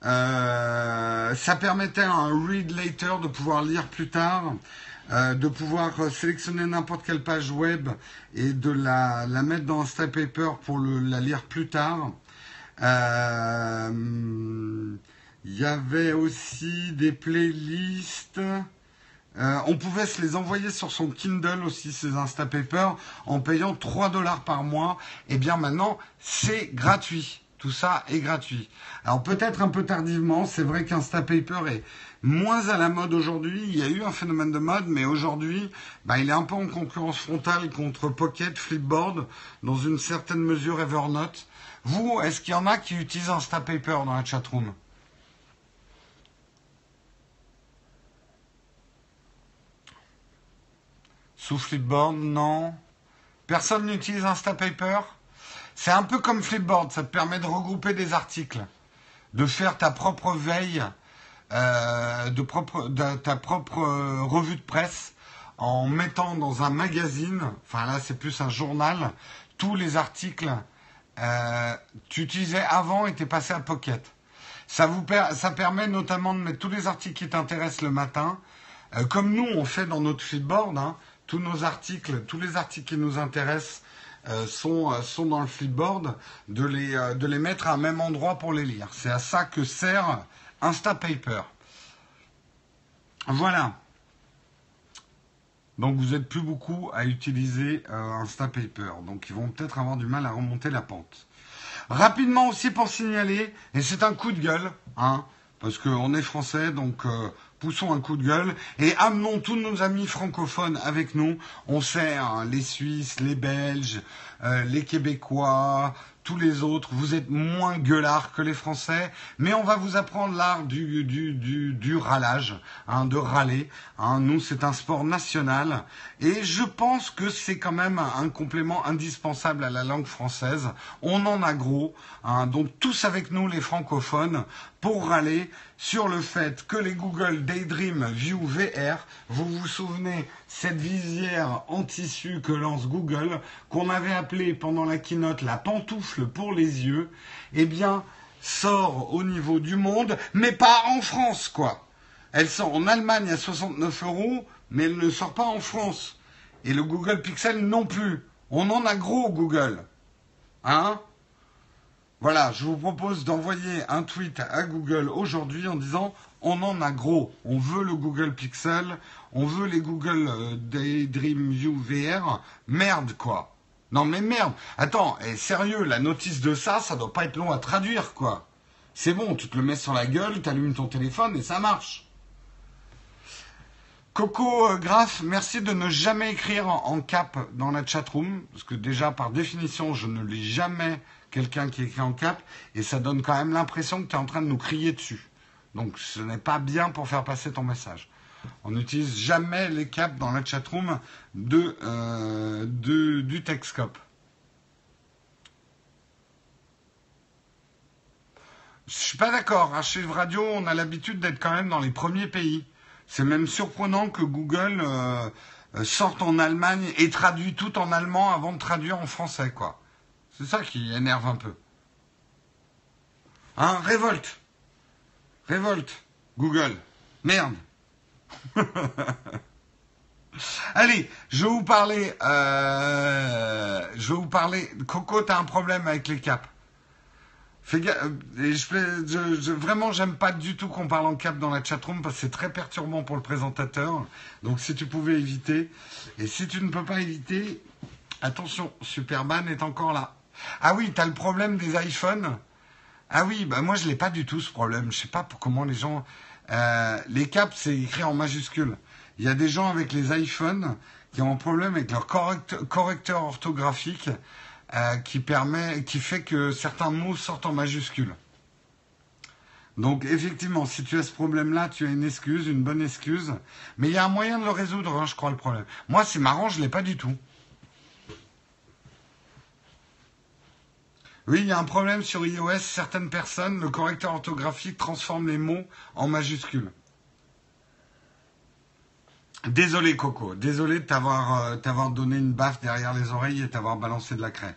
S1: Euh, ça permettait à un read later de pouvoir lire plus tard. Euh, de pouvoir sélectionner n'importe quelle page web et de la, la mettre dans Instapaper pour le, la lire plus tard. Euh, il y avait aussi des playlists. Euh, on pouvait se les envoyer sur son Kindle aussi, ces Instapaper, en payant 3 dollars par mois. Et eh bien maintenant, c'est gratuit. Tout ça est gratuit. Alors peut-être un peu tardivement, c'est vrai qu'Instapaper est moins à la mode aujourd'hui. Il y a eu un phénomène de mode, mais aujourd'hui, bah, il est un peu en concurrence frontale contre Pocket, Flipboard, dans une certaine mesure Evernote. Vous, est-ce qu'il y en a qui utilisent Instapaper dans la chatroom? Sous Flipboard, non. Personne n'utilise Instapaper C'est un peu comme Flipboard, ça te permet de regrouper des articles, de faire ta propre veille euh, de, ta propre euh, revue de presse en mettant dans un magazine, enfin là c'est plus un journal, tous les articles euh, tu utilisais avant et t'es passé à Pocket. Ça, vous ça permet notamment de mettre tous les articles qui t'intéressent le matin, euh, comme nous on fait dans notre feedboard, hein, tous nos articles, tous les articles qui nous intéressent euh, sont, euh, sont dans le les, euh, de les mettre à un même endroit pour les lire. C'est à ça que sert Instapaper. Voilà. Donc vous n'êtes plus beaucoup à utiliser Instapaper. Donc ils vont peut-être avoir du mal à remonter la pente. Rapidement aussi pour signaler, et c'est un coup de gueule, hein, parce qu'on est français, donc poussons un coup de gueule et amenons tous nos amis francophones avec nous. On sait, hein, les Suisses, les Belges, euh, les Québécois, tous les autres, vous êtes moins gueulards que les Français, mais on va vous apprendre l'art du, du, du, du râlage, hein, de râler. Hein. Nous, c'est un sport national, et je pense que c'est quand même un complément indispensable à la langue française. On en a gros, hein, donc tous avec nous, les francophones, pour râler sur le fait que les Google Daydream View VR, vous vous souvenez, cette visière en tissu que lance Google, qu'on avait appelée pendant la keynote la pantoufle pour les yeux, eh bien, sort au niveau du monde, mais pas en France, quoi. Elle sort en Allemagne à 69 euros, mais elle ne sort pas en France. Et le Google Pixel non plus. On en a gros, Google. Hein? Voilà, je vous propose d'envoyer un tweet à Google aujourd'hui en disant on en a gros, on veut le Google Pixel, on veut les Google euh, Daydream View VR, merde quoi. Non mais merde, attends, et sérieux, la notice de ça, ça doit pas être long à traduire quoi. C'est bon, tu te le mets sur la gueule, tu allumes ton téléphone et ça marche. Coco euh, merci de ne jamais écrire en, cap dans la chatroom, parce que déjà par définition, je ne lis jamais quelqu'un qui écrit en cap, et ça donne quand même l'impression que tu es en train de nous crier dessus. Donc ce n'est pas bien pour faire passer ton message. On n'utilise jamais les caps dans la chatroom de, euh, du Texcop. Je suis pas d'accord. À Radio, on a l'habitude d'être quand même dans les premiers pays. C'est même surprenant que Google euh, euh, sortent en Allemagne et traduit tout en allemand avant de traduire en français, quoi. C'est ça qui énerve un peu. Hein, révolte. Révolte. Google. Merde. Allez, je vais vous parler. Euh, je vais vous parler. Coco, t'as un problème avec les caps. Fais gaffe, je, vraiment, j'aime pas du tout qu'on parle en cap dans la chatroom parce que c'est très perturbant pour le présentateur. Donc, si tu pouvais éviter. Et si tu ne peux pas éviter, attention, Superman est encore là. Ah oui, t'as le problème des iPhones. Ah oui, bah moi je l'ai pas du tout ce problème. Je sais pas comment les gens. Euh, les caps, c'est écrit en majuscule. Il y a des gens avec les iPhones qui ont un problème avec leur correcteur orthographique euh, qui permet, qui fait que certains mots sortent en majuscule. Donc effectivement, si tu as ce problème-là, tu as une excuse, une bonne excuse. Mais il y a un moyen de le résoudre, hein, je crois, le problème. Moi, c'est marrant, je l'ai pas du tout. Oui, il y a un problème sur iOS. Certaines personnes, le correcteur orthographique transforme les mots en majuscules. Désolé Coco, désolé de euh, t'avoir donné une baffe derrière les oreilles et t'avoir balancé de la craie.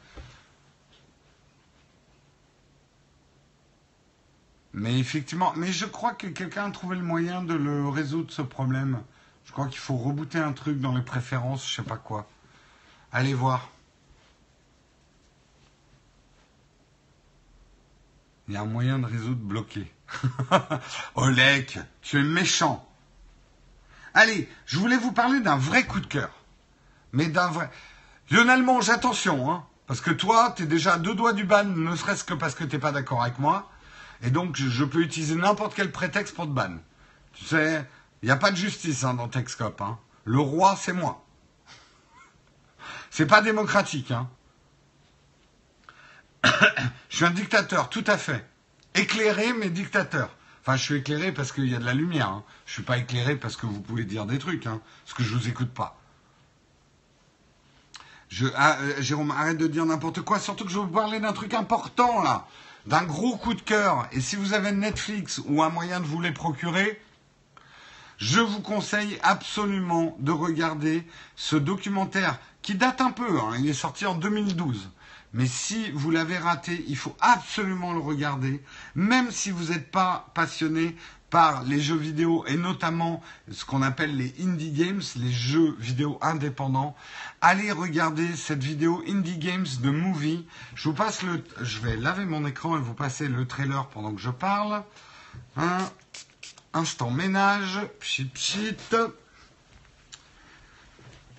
S1: Mais effectivement, mais je crois que quelqu'un a trouvé le moyen de le résoudre ce problème. Je crois qu'il faut rebooter un truc dans les préférences, je sais pas quoi. Allez voir. Il y a un moyen de résoudre bloqué. Olek, tu es méchant. Allez, je voulais vous parler d'un vrai coup de cœur. Mais d'un vrai. Lionel Monge, attention, hein, parce que toi, tu es déjà à deux doigts du ban, ne serait-ce que parce que tu n'es pas d'accord avec moi. Et donc, je, peux utiliser n'importe quel prétexte pour te ban. Tu sais, il n'y a pas de justice hein, dans Texcop. Hein. Le roi, c'est moi. C'est pas démocratique. Hein. je suis un dictateur, tout à fait. Éclairé, mais dictateur. Enfin, je suis éclairé parce qu'il y a de la lumière. Hein. Je ne suis pas éclairé parce que vous pouvez dire des trucs, hein, parce que je ne vous écoute pas. Ah, euh, Jérôme, arrête de dire n'importe quoi, surtout que je vais vous parler d'un truc important, là. D'un gros coup de cœur. Et si vous avez Netflix ou un moyen de vous les procurer, je vous conseille absolument de regarder ce documentaire qui date un peu. Hein. il est sorti en 2012. Mais si vous l'avez raté, il faut absolument le regarder, même si vous n'êtes pas passionné par les jeux vidéo et notamment ce qu'on appelle les indie games, les jeux vidéo indépendants. Allez regarder cette vidéo Indie Games de Movie. Je vous passe le, je vais laver mon écran et vous passer le trailer pendant que je parle. Un instant ménage, pchit pchit.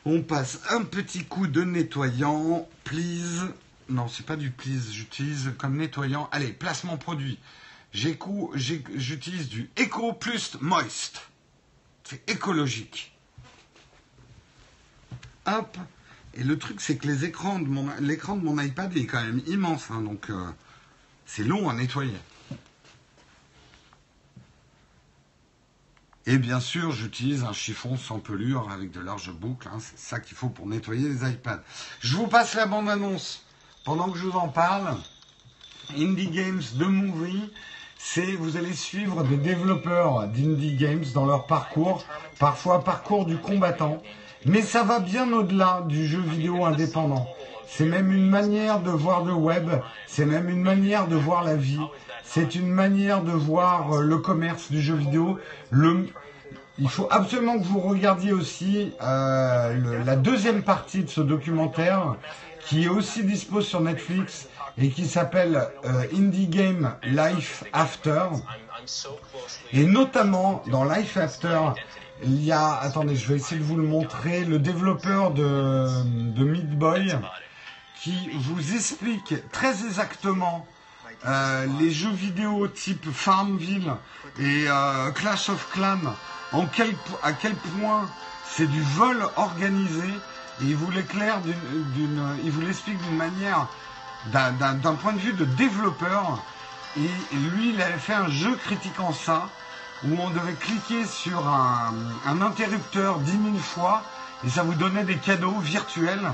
S1: On passe un petit coup de nettoyant, please. Non, c'est pas du please. J'utilise comme nettoyant. Allez, placement produit. J'utilise du Eco Plus Moist. C'est écologique. Hop. Et le truc, c'est que les écrans de mon, l'écran de mon iPad est quand même immense. Hein, donc, euh, c'est long à nettoyer. Et bien sûr, j'utilise un chiffon sans pelure avec de larges boucles. Hein, c'est ça qu'il faut pour nettoyer les iPads. Je vous passe la bande-annonce pendant que je vous en parle, Indie Games The Movie, c'est vous allez suivre des développeurs d'Indie Games dans leur parcours, parfois parcours du combattant, mais ça va bien au-delà du jeu vidéo indépendant. C'est même une manière de voir le web, c'est même une manière de voir la vie, c'est une manière de voir euh, le commerce du jeu vidéo. Il faut absolument que vous regardiez aussi euh, la deuxième partie de ce documentaire qui est aussi dispo sur Netflix et qui s'appelle euh, Indie Game Life After. Et notamment dans Life After, il y a, attendez, je vais essayer de vous le montrer, le développeur de, de Meat Boy qui vous explique très exactement euh, les jeux vidéo type Farmville et euh, Clash of Clans, en quel, à quel point c'est du vol organisé il vous l'éclaire d'une, il vous l'explique d'une manière, d'un point de vue de développeur. Et lui, il avait fait un jeu critiquant ça, où on devait cliquer sur un, interrupteur dix mille fois, et ça vous donnait des cadeaux virtuels.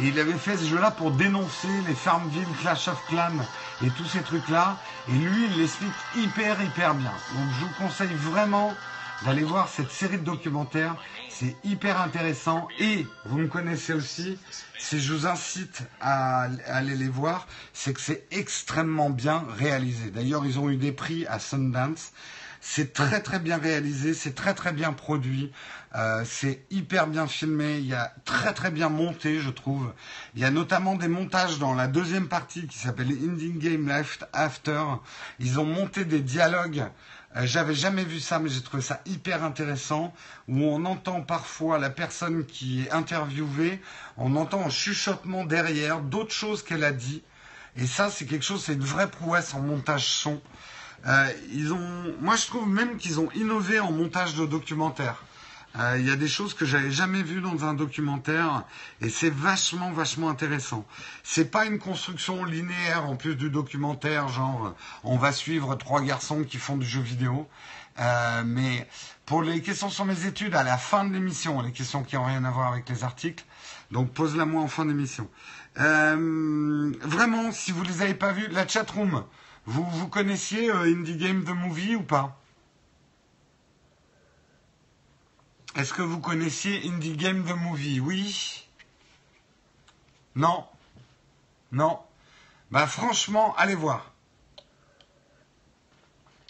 S1: Et il avait fait ce jeu-là pour dénoncer les Farmville, Clash of Clans et tous ces trucs-là. Et lui, il l'explique hyper, hyper bien. Donc je vous conseille vraiment Vous allez voir cette série de documentaires, c'est hyper intéressant et vous me connaissez aussi, si je vous incite à aller les voir, c'est que c'est extrêmement bien réalisé. D'ailleurs, ils ont eu des prix à Sundance. C'est très très bien réalisé, c'est très très bien produit, euh, c'est hyper bien filmé, il y a très très bien monté, je trouve. Il y a notamment des montages dans la deuxième partie qui s'appelle Ending Game Left After. Ils ont monté des dialogues. Euh, J'avais jamais vu ça, mais j'ai trouvé ça hyper intéressant, où on entend parfois la personne qui est interviewée, on entend un chuchotement derrière d'autres choses qu'elle a dit. Et ça, c'est quelque chose, c'est une vraie prouesse en montage son. Euh, ils ont, moi, je trouve même qu'ils ont innové en montage de documentaire. Euh, Il y a des choses que j'avais jamais vues dans un documentaire et c'est vachement, vachement intéressant. C'est pas une construction linéaire en plus du documentaire, genre on va suivre trois garçons qui font du jeu vidéo. Euh, mais pour les questions sur mes études, à la fin de l'émission, les questions qui n'ont rien à voir avec les articles, donc pose-la moi en fin d'émission. Euh, vraiment, si vous les avez pas vus, la chatroom, vous, vous connaissiez euh, Indie Game The Movie ou pas? Est-ce que vous connaissiez Indie Game The Movie? Oui Non Non Bah franchement, allez voir.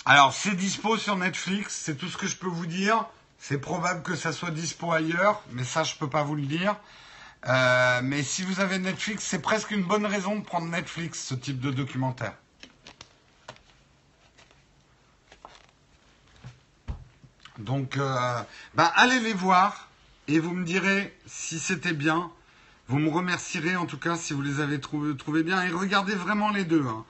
S1: Alors, c'est dispo sur Netflix, c'est tout ce que je peux vous dire. C'est probable que ça soit dispo ailleurs, mais ça, je peux pas vous le dire. Euh, mais si vous avez Netflix, c'est presque une bonne raison de prendre Netflix, ce type de documentaire. Donc, euh, bah, allez les voir et vous me direz si c'était bien. Vous me remercierez en tout cas si vous les avez trouvés trouvé bien. Et regardez vraiment les deux. Hein.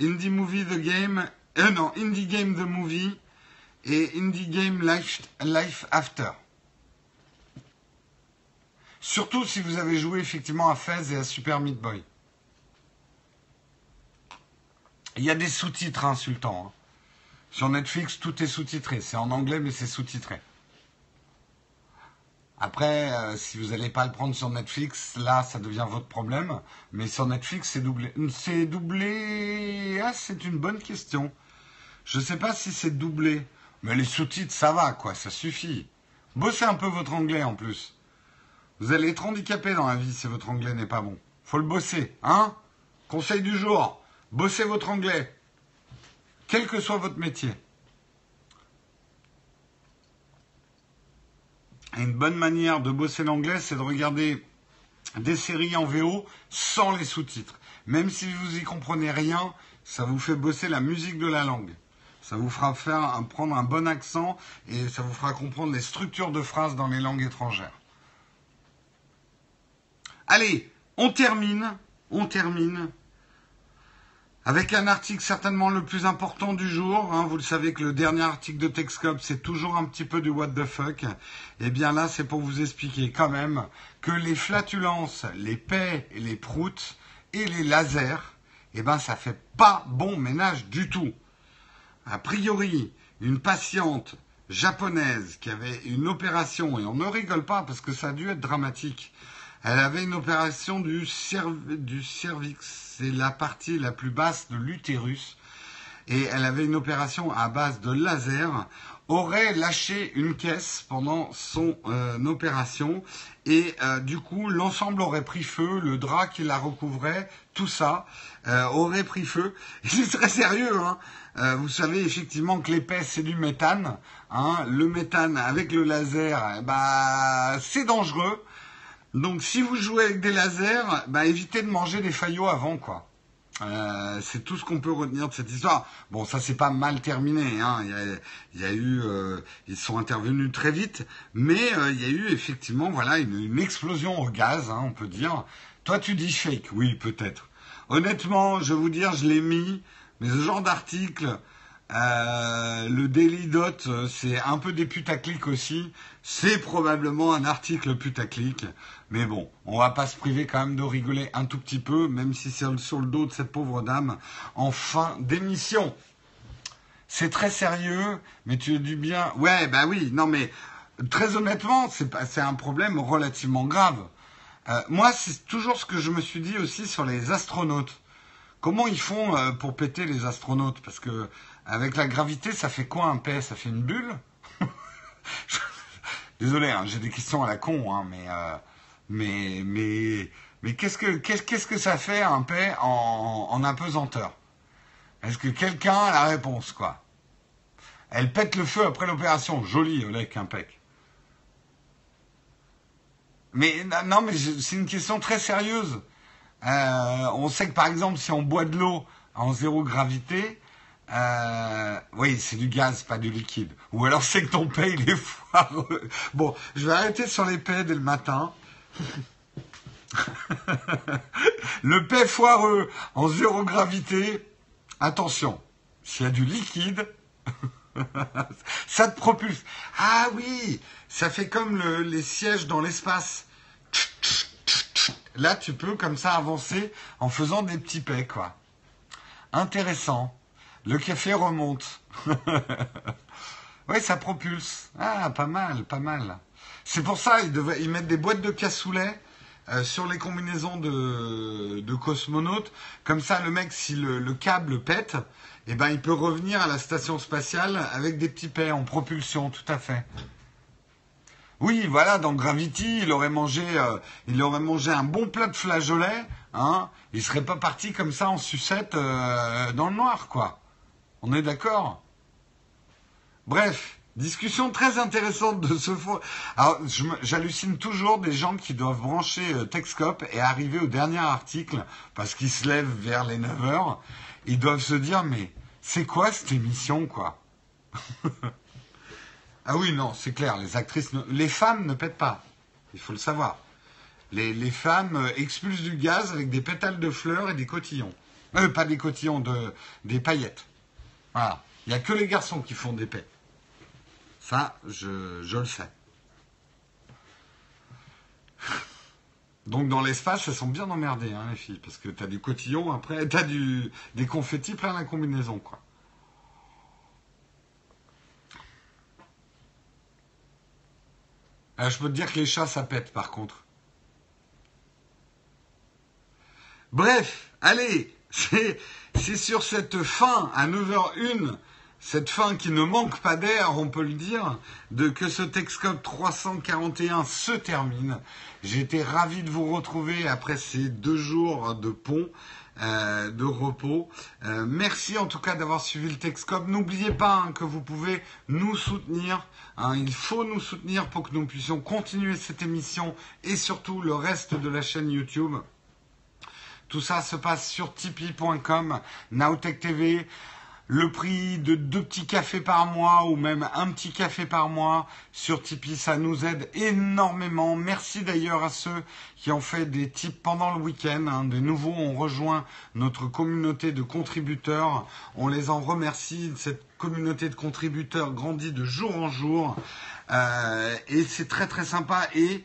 S1: Indie Movie The Game, euh, non, Indie Game The Movie et Indie Game Life, Life After. Surtout si vous avez joué effectivement à Fez et à Super Meat Boy. Il y a des sous-titres insultants. Hein. Sur Netflix, tout est sous-titré. C'est en anglais, mais c'est sous-titré. Après, euh, si vous n'allez pas le prendre sur Netflix, là, ça devient votre problème. Mais sur Netflix, c'est doublé. C'est doublé. Ah, c'est une bonne question. Je ne sais pas si c'est doublé. Mais les sous-titres, ça va, quoi. Ça suffit. Bossez un peu votre anglais en plus. Vous allez être handicapé dans la vie si votre anglais n'est pas bon. Faut le bosser, hein? Conseil du jour. Bossez votre anglais quel que soit votre métier. Une bonne manière de bosser l'anglais, c'est de regarder des séries en VO sans les sous-titres. Même si vous y comprenez rien, ça vous fait bosser la musique de la langue. Ça vous fera prendre un bon accent et ça vous fera comprendre les structures de phrases dans les langues étrangères. Allez, on termine, on termine avec un article certainement le plus important du jour, hein, vous le savez que le dernier article de Texcop, c'est toujours un petit peu du what the fuck. Eh bien là, c'est pour vous expliquer quand même que les flatulences, les paix et les proutes et les lasers, eh ben ça fait pas bon ménage du tout. A priori, une patiente japonaise qui avait une opération, et on ne rigole pas parce que ça a dû être dramatique, elle avait une opération du, du cervix, c'est la partie la plus basse de l'utérus, et elle avait une opération à base de laser, aurait lâché une caisse pendant son euh, opération, et euh, du coup l'ensemble aurait pris feu, le drap qui la recouvrait, tout ça euh, aurait pris feu. C'est très sérieux, hein vous savez effectivement que l'épaisse c'est du méthane. Hein. le méthane avec le laser, bah, c'est dangereux. Donc si vous jouez avec des lasers, bah, évitez de manger des faillots avant, quoi. Euh, c'est tout ce qu'on peut retenir de cette histoire. Bon, ça c'est pas mal terminé. Hein. Il, y a, eu, euh, ils sont intervenus très vite, mais euh, il y a eu effectivement, voilà, une, explosion au gaz, hein, on peut dire. Toi, tu dis fake, oui, peut-être. Honnêtement, je vais vous dire, je l'ai mis, mais ce genre d'article, euh, le Daily Dot, c'est un peu des putaclics aussi. C'est probablement un article putaclic. Mais bon, on va pas se priver quand même de rigoler un tout petit peu, même si c'est sur le dos de cette pauvre dame, en fin d'émission. C'est très sérieux, mais tu dis bien. Ouais, bah oui, non mais très honnêtement, c'est un problème relativement grave. Euh, moi, c'est toujours ce que je me suis dit aussi sur les astronautes. Comment ils font euh, pour péter les astronautes? Parce que avec la gravité, ça fait quoi un paix Ça fait une bulle? Désolé, hein, j'ai des questions à la con, hein, mais, euh, mais, mais, mais qu'est-ce que, qu'est-ce, que ça fait un paix en, en apesanteur? Est-ce que quelqu'un a la réponse, quoi? Elle pète le feu après l'opération. Joli, Olek, un pec. Mais non, mais c'est une question très sérieuse. Euh, on sait que par exemple, si on boit de l'eau en zéro gravité, euh, oui, c'est du gaz, pas du liquide. Ou alors c'est que ton paix, il est foireux. Bon, je vais arrêter sur les paix dès le matin. le paix foireux en zéro gravité, attention, s'il y a du liquide, ça te propulse. Ah oui, ça fait comme les sièges dans l'espace. Là, tu peux comme ça avancer en faisant des petits paix, quoi. Intéressant. Le café remonte. oui, ça propulse. Ah, pas mal, pas mal. C'est pour ça, ils, mettent des boîtes de cassoulet euh, sur les combinaisons de, cosmonautes. Comme ça, le mec, si le, câble pète, eh ben, il peut revenir à la station spatiale avec des petits paix en propulsion, tout à fait. Oui, voilà, dans Gravity, il aurait mangé, euh, il aurait mangé un bon plat de flageolets, hein. Il serait pas parti comme ça en sucette euh, dans le noir, quoi. On est d'accord? Bref, discussion très intéressante de ce fond. Alors, j'hallucine toujours des gens qui doivent brancher euh, Texcope et arriver au dernier article parce qu'ils se lèvent vers les 9 heures. Ils doivent se dire, mais c'est quoi cette émission, quoi? Ah oui, non, c'est clair, les actrices, les femmes ne pètent pas. Il faut le savoir. Les, les, femmes euh, expulsent du gaz avec des pétales de fleurs et des cotillons. Euh, pas des cotillons, de, des paillettes. Voilà. Il n'y a que les garçons qui font des paix. Ça, je, le sais. Donc dans l'espace, elles sont bien emmerdées, hein, les filles, parce que tu as du cotillon, après, tu as du, des confettis plein la combinaison, quoi. Ah, je peux te dire que les chats, ça pète, par contre. Bref, allez, c'est c'est sur cette fin à 9h01, cette fin qui ne manque pas d'air, on peut le dire, de que ce Texcop 341 se termine. Été ravi de vous retrouver après ces deux jours de pont. Euh, de repos. Euh, merci en tout cas d'avoir suivi le Texcop. N'oubliez pas hein, que vous pouvez nous soutenir. Hein. il faut nous soutenir pour que nous puissions continuer cette émission et surtout le reste de la chaîne YouTube. Tout ça se passe sur tipeee.com, Nowtech TV. Le prix de deux petits cafés par mois ou même un petit café par mois sur Tipeee, ça nous aide énormément. Merci d'ailleurs à ceux qui ont fait des tips pendant le week-end. Hein. De nouveau, on rejoint notre communauté de contributeurs. On les en remercie. Cette communauté de contributeurs grandit de jour en jour. Euh, et c'est très très sympa. Et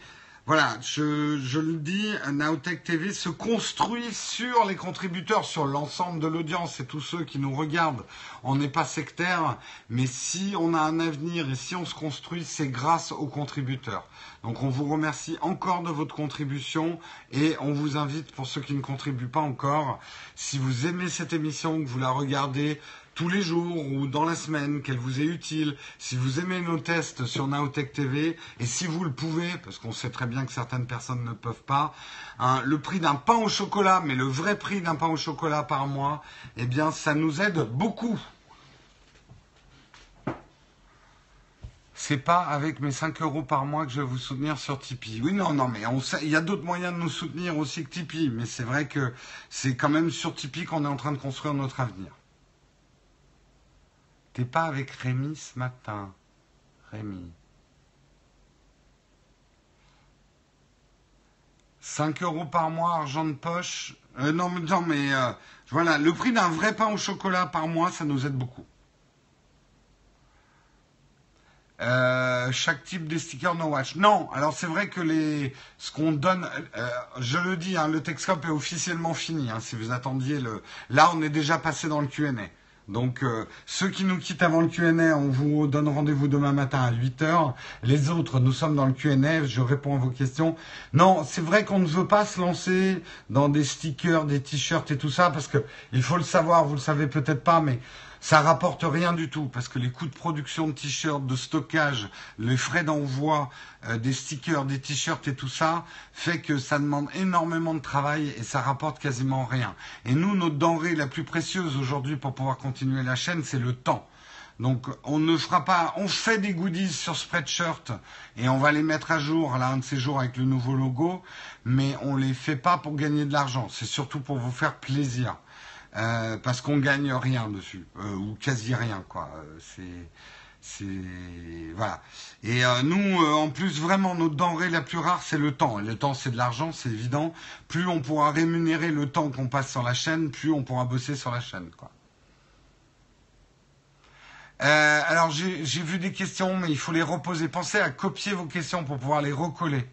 S1: voilà, je, le dis, Nowtech TV se construit sur les contributeurs, sur l'ensemble de l'audience et tous ceux qui nous regardent. On n'est pas sectaire, mais si on a un avenir et si on se construit, c'est grâce aux contributeurs. Donc on vous remercie encore de votre contribution et on vous invite, pour ceux qui ne contribuent pas encore, si vous aimez cette émission, que vous la regardez, tous les jours ou dans la semaine, qu'elle vous est utile. Si vous aimez nos tests sur Naotech TV, et si vous le pouvez, parce qu'on sait très bien que certaines personnes ne peuvent pas, hein, le prix d'un pain au chocolat, mais le vrai prix d'un pain au chocolat par mois, eh bien, ça nous aide beaucoup. C'est pas avec mes 5 euros par mois que je vais vous soutenir sur Tipeee. Oui, non, non, mais il y a d'autres moyens de nous soutenir aussi que Tipeee, mais c'est vrai que c'est quand même sur Tipeee qu'on est en train de construire notre avenir. T'es pas avec Rémi ce matin. Rémi. 5 euros par mois, argent de poche. Euh, non, non, mais euh, voilà, le prix d'un vrai pain au chocolat par mois, ça nous aide beaucoup. Euh, chaque type de sticker no watch. Non, alors c'est vrai que les, ce qu'on donne, je le dis, hein, le Texcop est officiellement fini. Hein, si vous attendiez le, là on est déjà passé dans le Q&A. Donc euh, ceux qui nous quittent avant le Q&A, on vous donne rendez-vous demain matin à 8h. Les autres, nous sommes dans le Q&A, je réponds à vos questions. Non, c'est vrai qu'on ne veut pas se lancer dans des stickers, des t-shirts et tout ça parce que il faut le savoir, vous le savez peut-être pas mais Ça rapporte rien du tout parce que les coûts de production de t-shirts, de stockage, les frais d'envoi euh, des stickers, des t-shirts et tout ça fait que ça demande énormément de travail et ça rapporte quasiment rien. Et nous, notre denrée la plus précieuse aujourd'hui pour pouvoir continuer la chaîne, c'est le temps. Donc on ne fera pas, on fait des goodies sur Spreadshirt et on va les mettre à jour là un de ces jours avec le nouveau logo, mais on les fait pas pour gagner de l'argent. C'est surtout pour vous faire plaisir. Euh, parce qu'on gagne rien dessus euh, ou quasi rien quoi. Euh, c'est c'est voilà. Et nous, en plus, vraiment, notre denrée la plus rare, c'est le temps. le temps, c'est de l'argent, c'est évident. Plus on pourra rémunérer le temps qu'on passe sur la chaîne, plus on pourra bosser sur la chaîne, quoi. alors j'ai vu des questions, mais il faut les reposer. Pensez à copier vos questions pour pouvoir les recoller.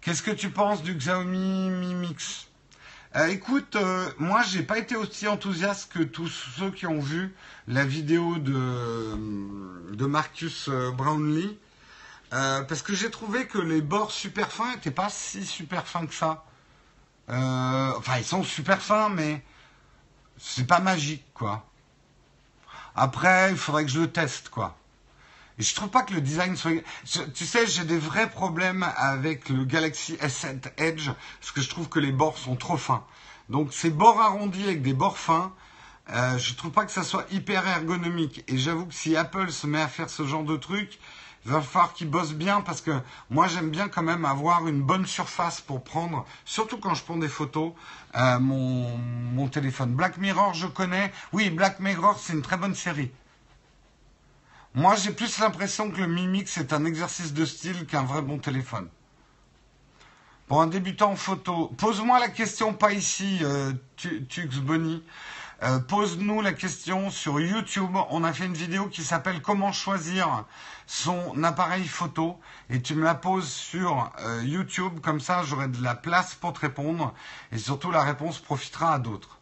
S1: Qu'est-ce que tu penses du Xiaomi Mi Mix? Euh, écoute, euh, moi j'ai pas été aussi enthousiaste que tous ceux qui ont vu la vidéo de, Marcus euh, Brownlee, parce que j'ai trouvé que les bords super fins n'étaient pas si super fins que ça. enfin, ils sont super fins, mais c'est pas magique, quoi. Après, il faudrait que je le teste, quoi. Je trouve pas que le design soit. Tu sais, j'ai des vrais problèmes avec le Galaxy S7 Edge parce que je trouve que les bords sont trop fins. Donc ces bords arrondis avec des bords fins, euh, je trouve pas que ça soit hyper ergonomique. Et j'avoue que si Apple se met à faire ce genre de truc, il va falloir qu'ils bossent bien parce que moi j'aime bien quand même avoir une bonne surface pour prendre, surtout quand je prends des photos, euh, mon téléphone. Black Mirror, je connais. Oui, Black Mirror, c'est une très bonne série. Moi, j'ai plus l'impression que le Mimix est un exercice de style qu'un vrai bon téléphone. Pour un débutant en photo, pose-moi la question, pas ici, euh, Tux Bonnie. Euh, pose-nous la question sur YouTube. On a fait une vidéo qui s'appelle Comment choisir son appareil photo. Et tu me la poses sur euh, YouTube. Comme ça, j'aurai de la place pour te répondre. Et surtout, la réponse profitera à d'autres.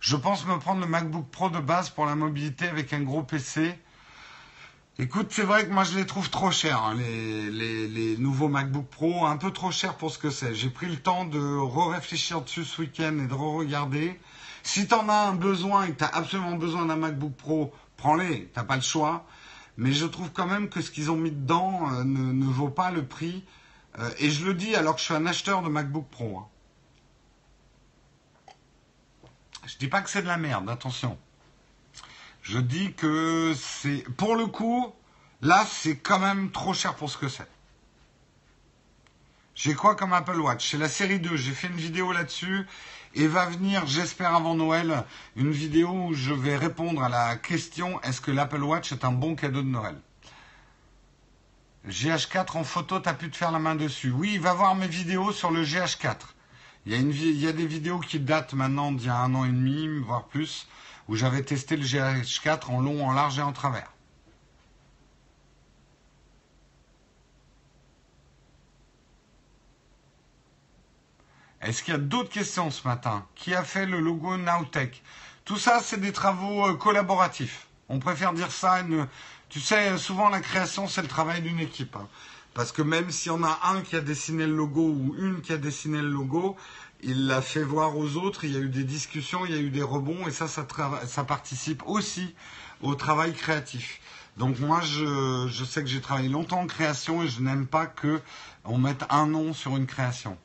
S1: Je pense me prendre le MacBook Pro de base pour la mobilité avec un gros PC. Écoute, c'est vrai que moi je les trouve trop chers, hein, les, nouveaux MacBook Pro, un peu trop chers pour ce que c'est. J'ai pris le temps de re-réfléchir dessus ce week-end et de re-regarder. Si tu en as un besoin et que tu as absolument besoin d'un MacBook Pro, prends-les, t'as pas le choix. Mais je trouve quand même que ce qu'ils ont mis dedans euh, ne, vaut pas le prix. Euh, et je le dis alors que je suis un acheteur de MacBook Pro. Hein. Je dis pas que c'est de la merde, attention. Je dis que c'est, pour le coup, là, c'est quand même trop cher pour ce que c'est. J'ai quoi comme Apple Watch? C'est la série 2. J'ai fait une vidéo là-dessus. Et va venir, j'espère avant Noël, une vidéo où je vais répondre à la question est-ce que l'Apple Watch est un bon cadeau de Noël? GH4 en photo, t'as pu te faire la main dessus. Oui, va voir mes vidéos sur le GH4. Il y, a des vidéos qui datent maintenant d'il y a un an et demi, voire plus, où j'avais testé le GH4 en long, en large et en travers. Est-ce qu'il y a d'autres questions ce matin? Qui a fait le logo Nowtech? Tout ça, c'est des travaux euh, collaboratifs. On préfère dire ça. Tu sais, souvent la création, c'est le travail d'une équipe. Parce que même s'il y en a un qui a dessiné le logo ou une qui a dessiné le logo, il l'a fait voir aux autres, il y a eu des discussions, il y a eu des rebonds, et ça, ça, participe aussi au travail créatif. Donc moi, je, sais que j'ai travaillé longtemps en création et je n'aime pas que on mette un nom sur une création.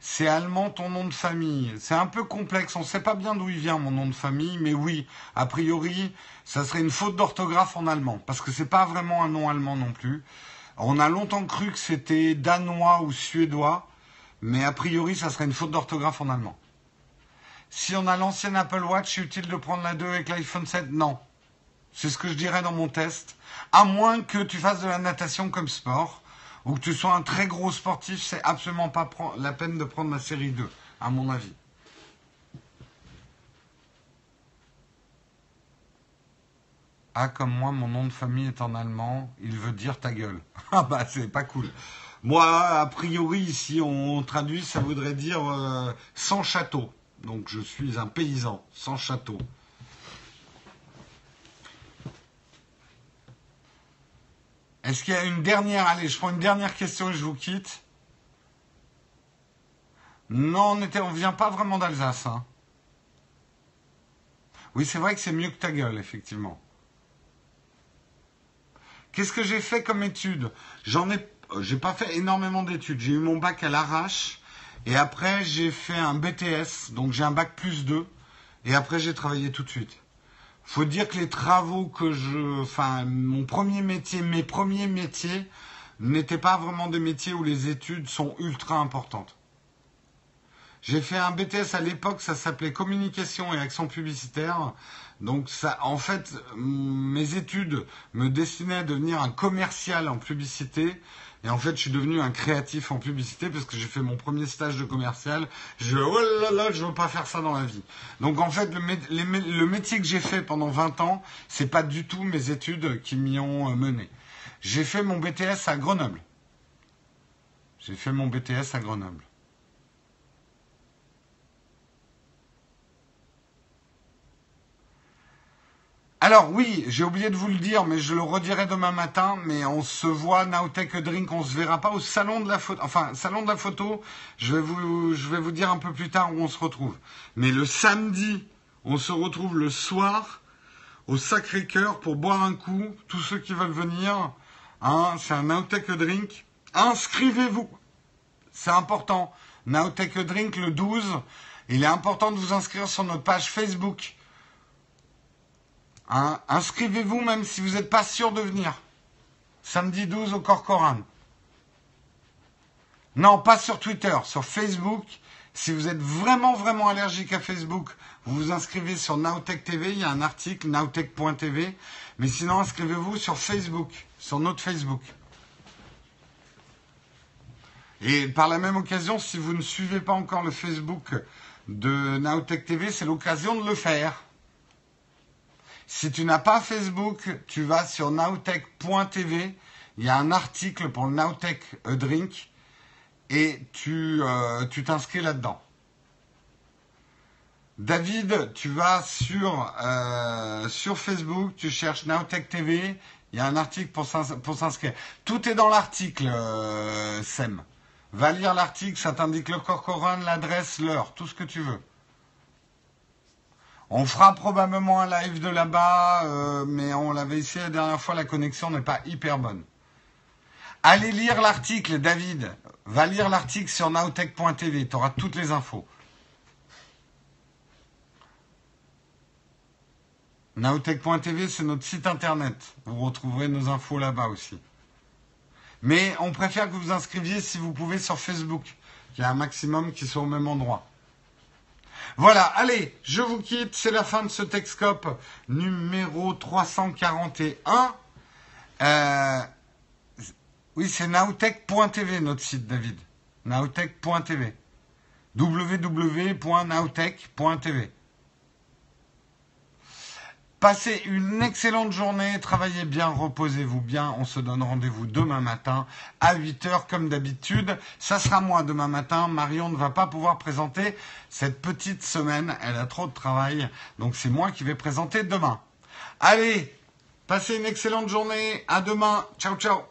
S1: C'est allemand ton nom de famille. C'est un peu complexe. On ne sait pas bien d'où il vient mon nom de famille, mais oui, a priori, ça serait une faute d'orthographe en allemand, parce que c'est pas vraiment un nom allemand non plus. On a longtemps cru que c'était danois ou suédois, mais a priori, ça serait une faute d'orthographe en allemand. Si on a l'ancienne Apple Watch, c'est utile de prendre la 2 avec l'iPhone 7 Non. C'est ce que je dirais dans mon test. À moins que tu fasses de la natation comme sport ou que tu sois un très gros sportif, c'est absolument pas la peine de prendre la série 2, à mon avis. Ah, comme moi, mon nom de famille est en allemand, il veut dire ta gueule. Ah bah, c'est pas cool. Moi, a priori, si on traduit, ça voudrait dire euh, sans château. Donc, je suis un paysan, sans château. Est-ce qu'il y a une dernière Allez, je prends une dernière question et je vous quitte. Non, on ne vient pas vraiment d'Alsace. Hein. Oui, c'est vrai que c'est mieux que ta gueule, effectivement. Qu'est-ce que j'ai fait comme études J'en ai, j'ai pas fait énormément d'études. J'ai eu mon bac à l'arrache et après j'ai fait un BTS, donc j'ai un bac plus 2 et après j'ai travaillé tout de suite. Faut dire que les travaux que je, enfin, mon premier métier, mes premiers métiers n'étaient pas vraiment des métiers où les études sont ultra importantes. J'ai fait un BTS à l'époque, ça s'appelait communication et action publicitaire. Donc ça, en fait, mes études me destinaient à devenir un commercial en publicité. Et en fait, je suis devenu un créatif en publicité parce que j'ai fait mon premier stage de commercial. Je oh là là, je veux pas faire ça dans la vie. Donc en fait, le, le métier que j'ai fait pendant 20 ans, c'est pas du tout mes études qui m'y ont euh, mené. J'ai fait mon BTS à Grenoble. J'ai fait mon BTS à Grenoble. Alors oui, j'ai oublié de vous le dire, mais je le redirai demain matin, mais on se voit Nowtech Drink, on se verra pas au salon de la photo. Enfin, salon de la photo, je vais vous, je vais vous dire un peu plus tard où on se retrouve. Mais le samedi, on se retrouve le soir au Sacré-Cœur pour boire un coup. Tous ceux qui veulent venir, hein, c'est un Nowtech Drink. Inscrivez-vous. C'est important. Nowtech Drink le 12. Il est important de vous inscrire sur notre page Facebook. Hein, inscrivez-vous même si vous n'êtes pas sûr de venir. Samedi 12 au Corcoran. Non, pas sur Twitter, sur Facebook. Si vous êtes vraiment, vraiment allergique à Facebook, vous vous inscrivez sur Nowtech TV. Il y a un article, nowtech.tv. Mais sinon, inscrivez-vous sur Facebook, sur notre Facebook. Et par la même occasion, si vous ne suivez pas encore le Facebook de Nowtech TV, c'est l'occasion de le faire. Si tu n'as pas Facebook, tu vas sur nowtech.tv. Il y a un article pour le Nowtech Drink et tu euh, tu t'inscris là-dedans. David, tu vas sur, euh, sur Facebook, tu cherches Nowtech TV, il y a un article pour s'inscrire. Tout est dans l'article, euh, SEM. Va lire l'article, ça t'indique le corcoran, l'adresse, l'heure, tout ce que tu veux. On fera probablement un live de là-bas, euh, mais on l'avait essayé la dernière fois, la connexion n'est pas hyper bonne. Allez lire l'article, David. Va lire l'article sur nowtech.tv, tu auras toutes les infos. Nowtech.tv, c'est notre site internet. Vous retrouverez nos infos là-bas aussi. Mais on préfère que vous inscriviez si vous pouvez sur Facebook, qu'il y a un maximum qui soit au même endroit. Voilà, allez, je vous quitte. C'est la fin de ce Texcope numéro 341. Euh, oui, c'est nowtech.tv notre site, David. Nowtech.tv. www.nowtech.tv. Passez une excellente journée, travaillez bien, reposez-vous bien. On se donne rendez-vous demain matin à 8h comme d'habitude. Ça sera moi demain matin. Marion ne va pas pouvoir présenter cette petite semaine. Elle a trop de travail. Donc c'est moi qui vais présenter demain. Allez, passez une excellente journée. À demain. Ciao, ciao.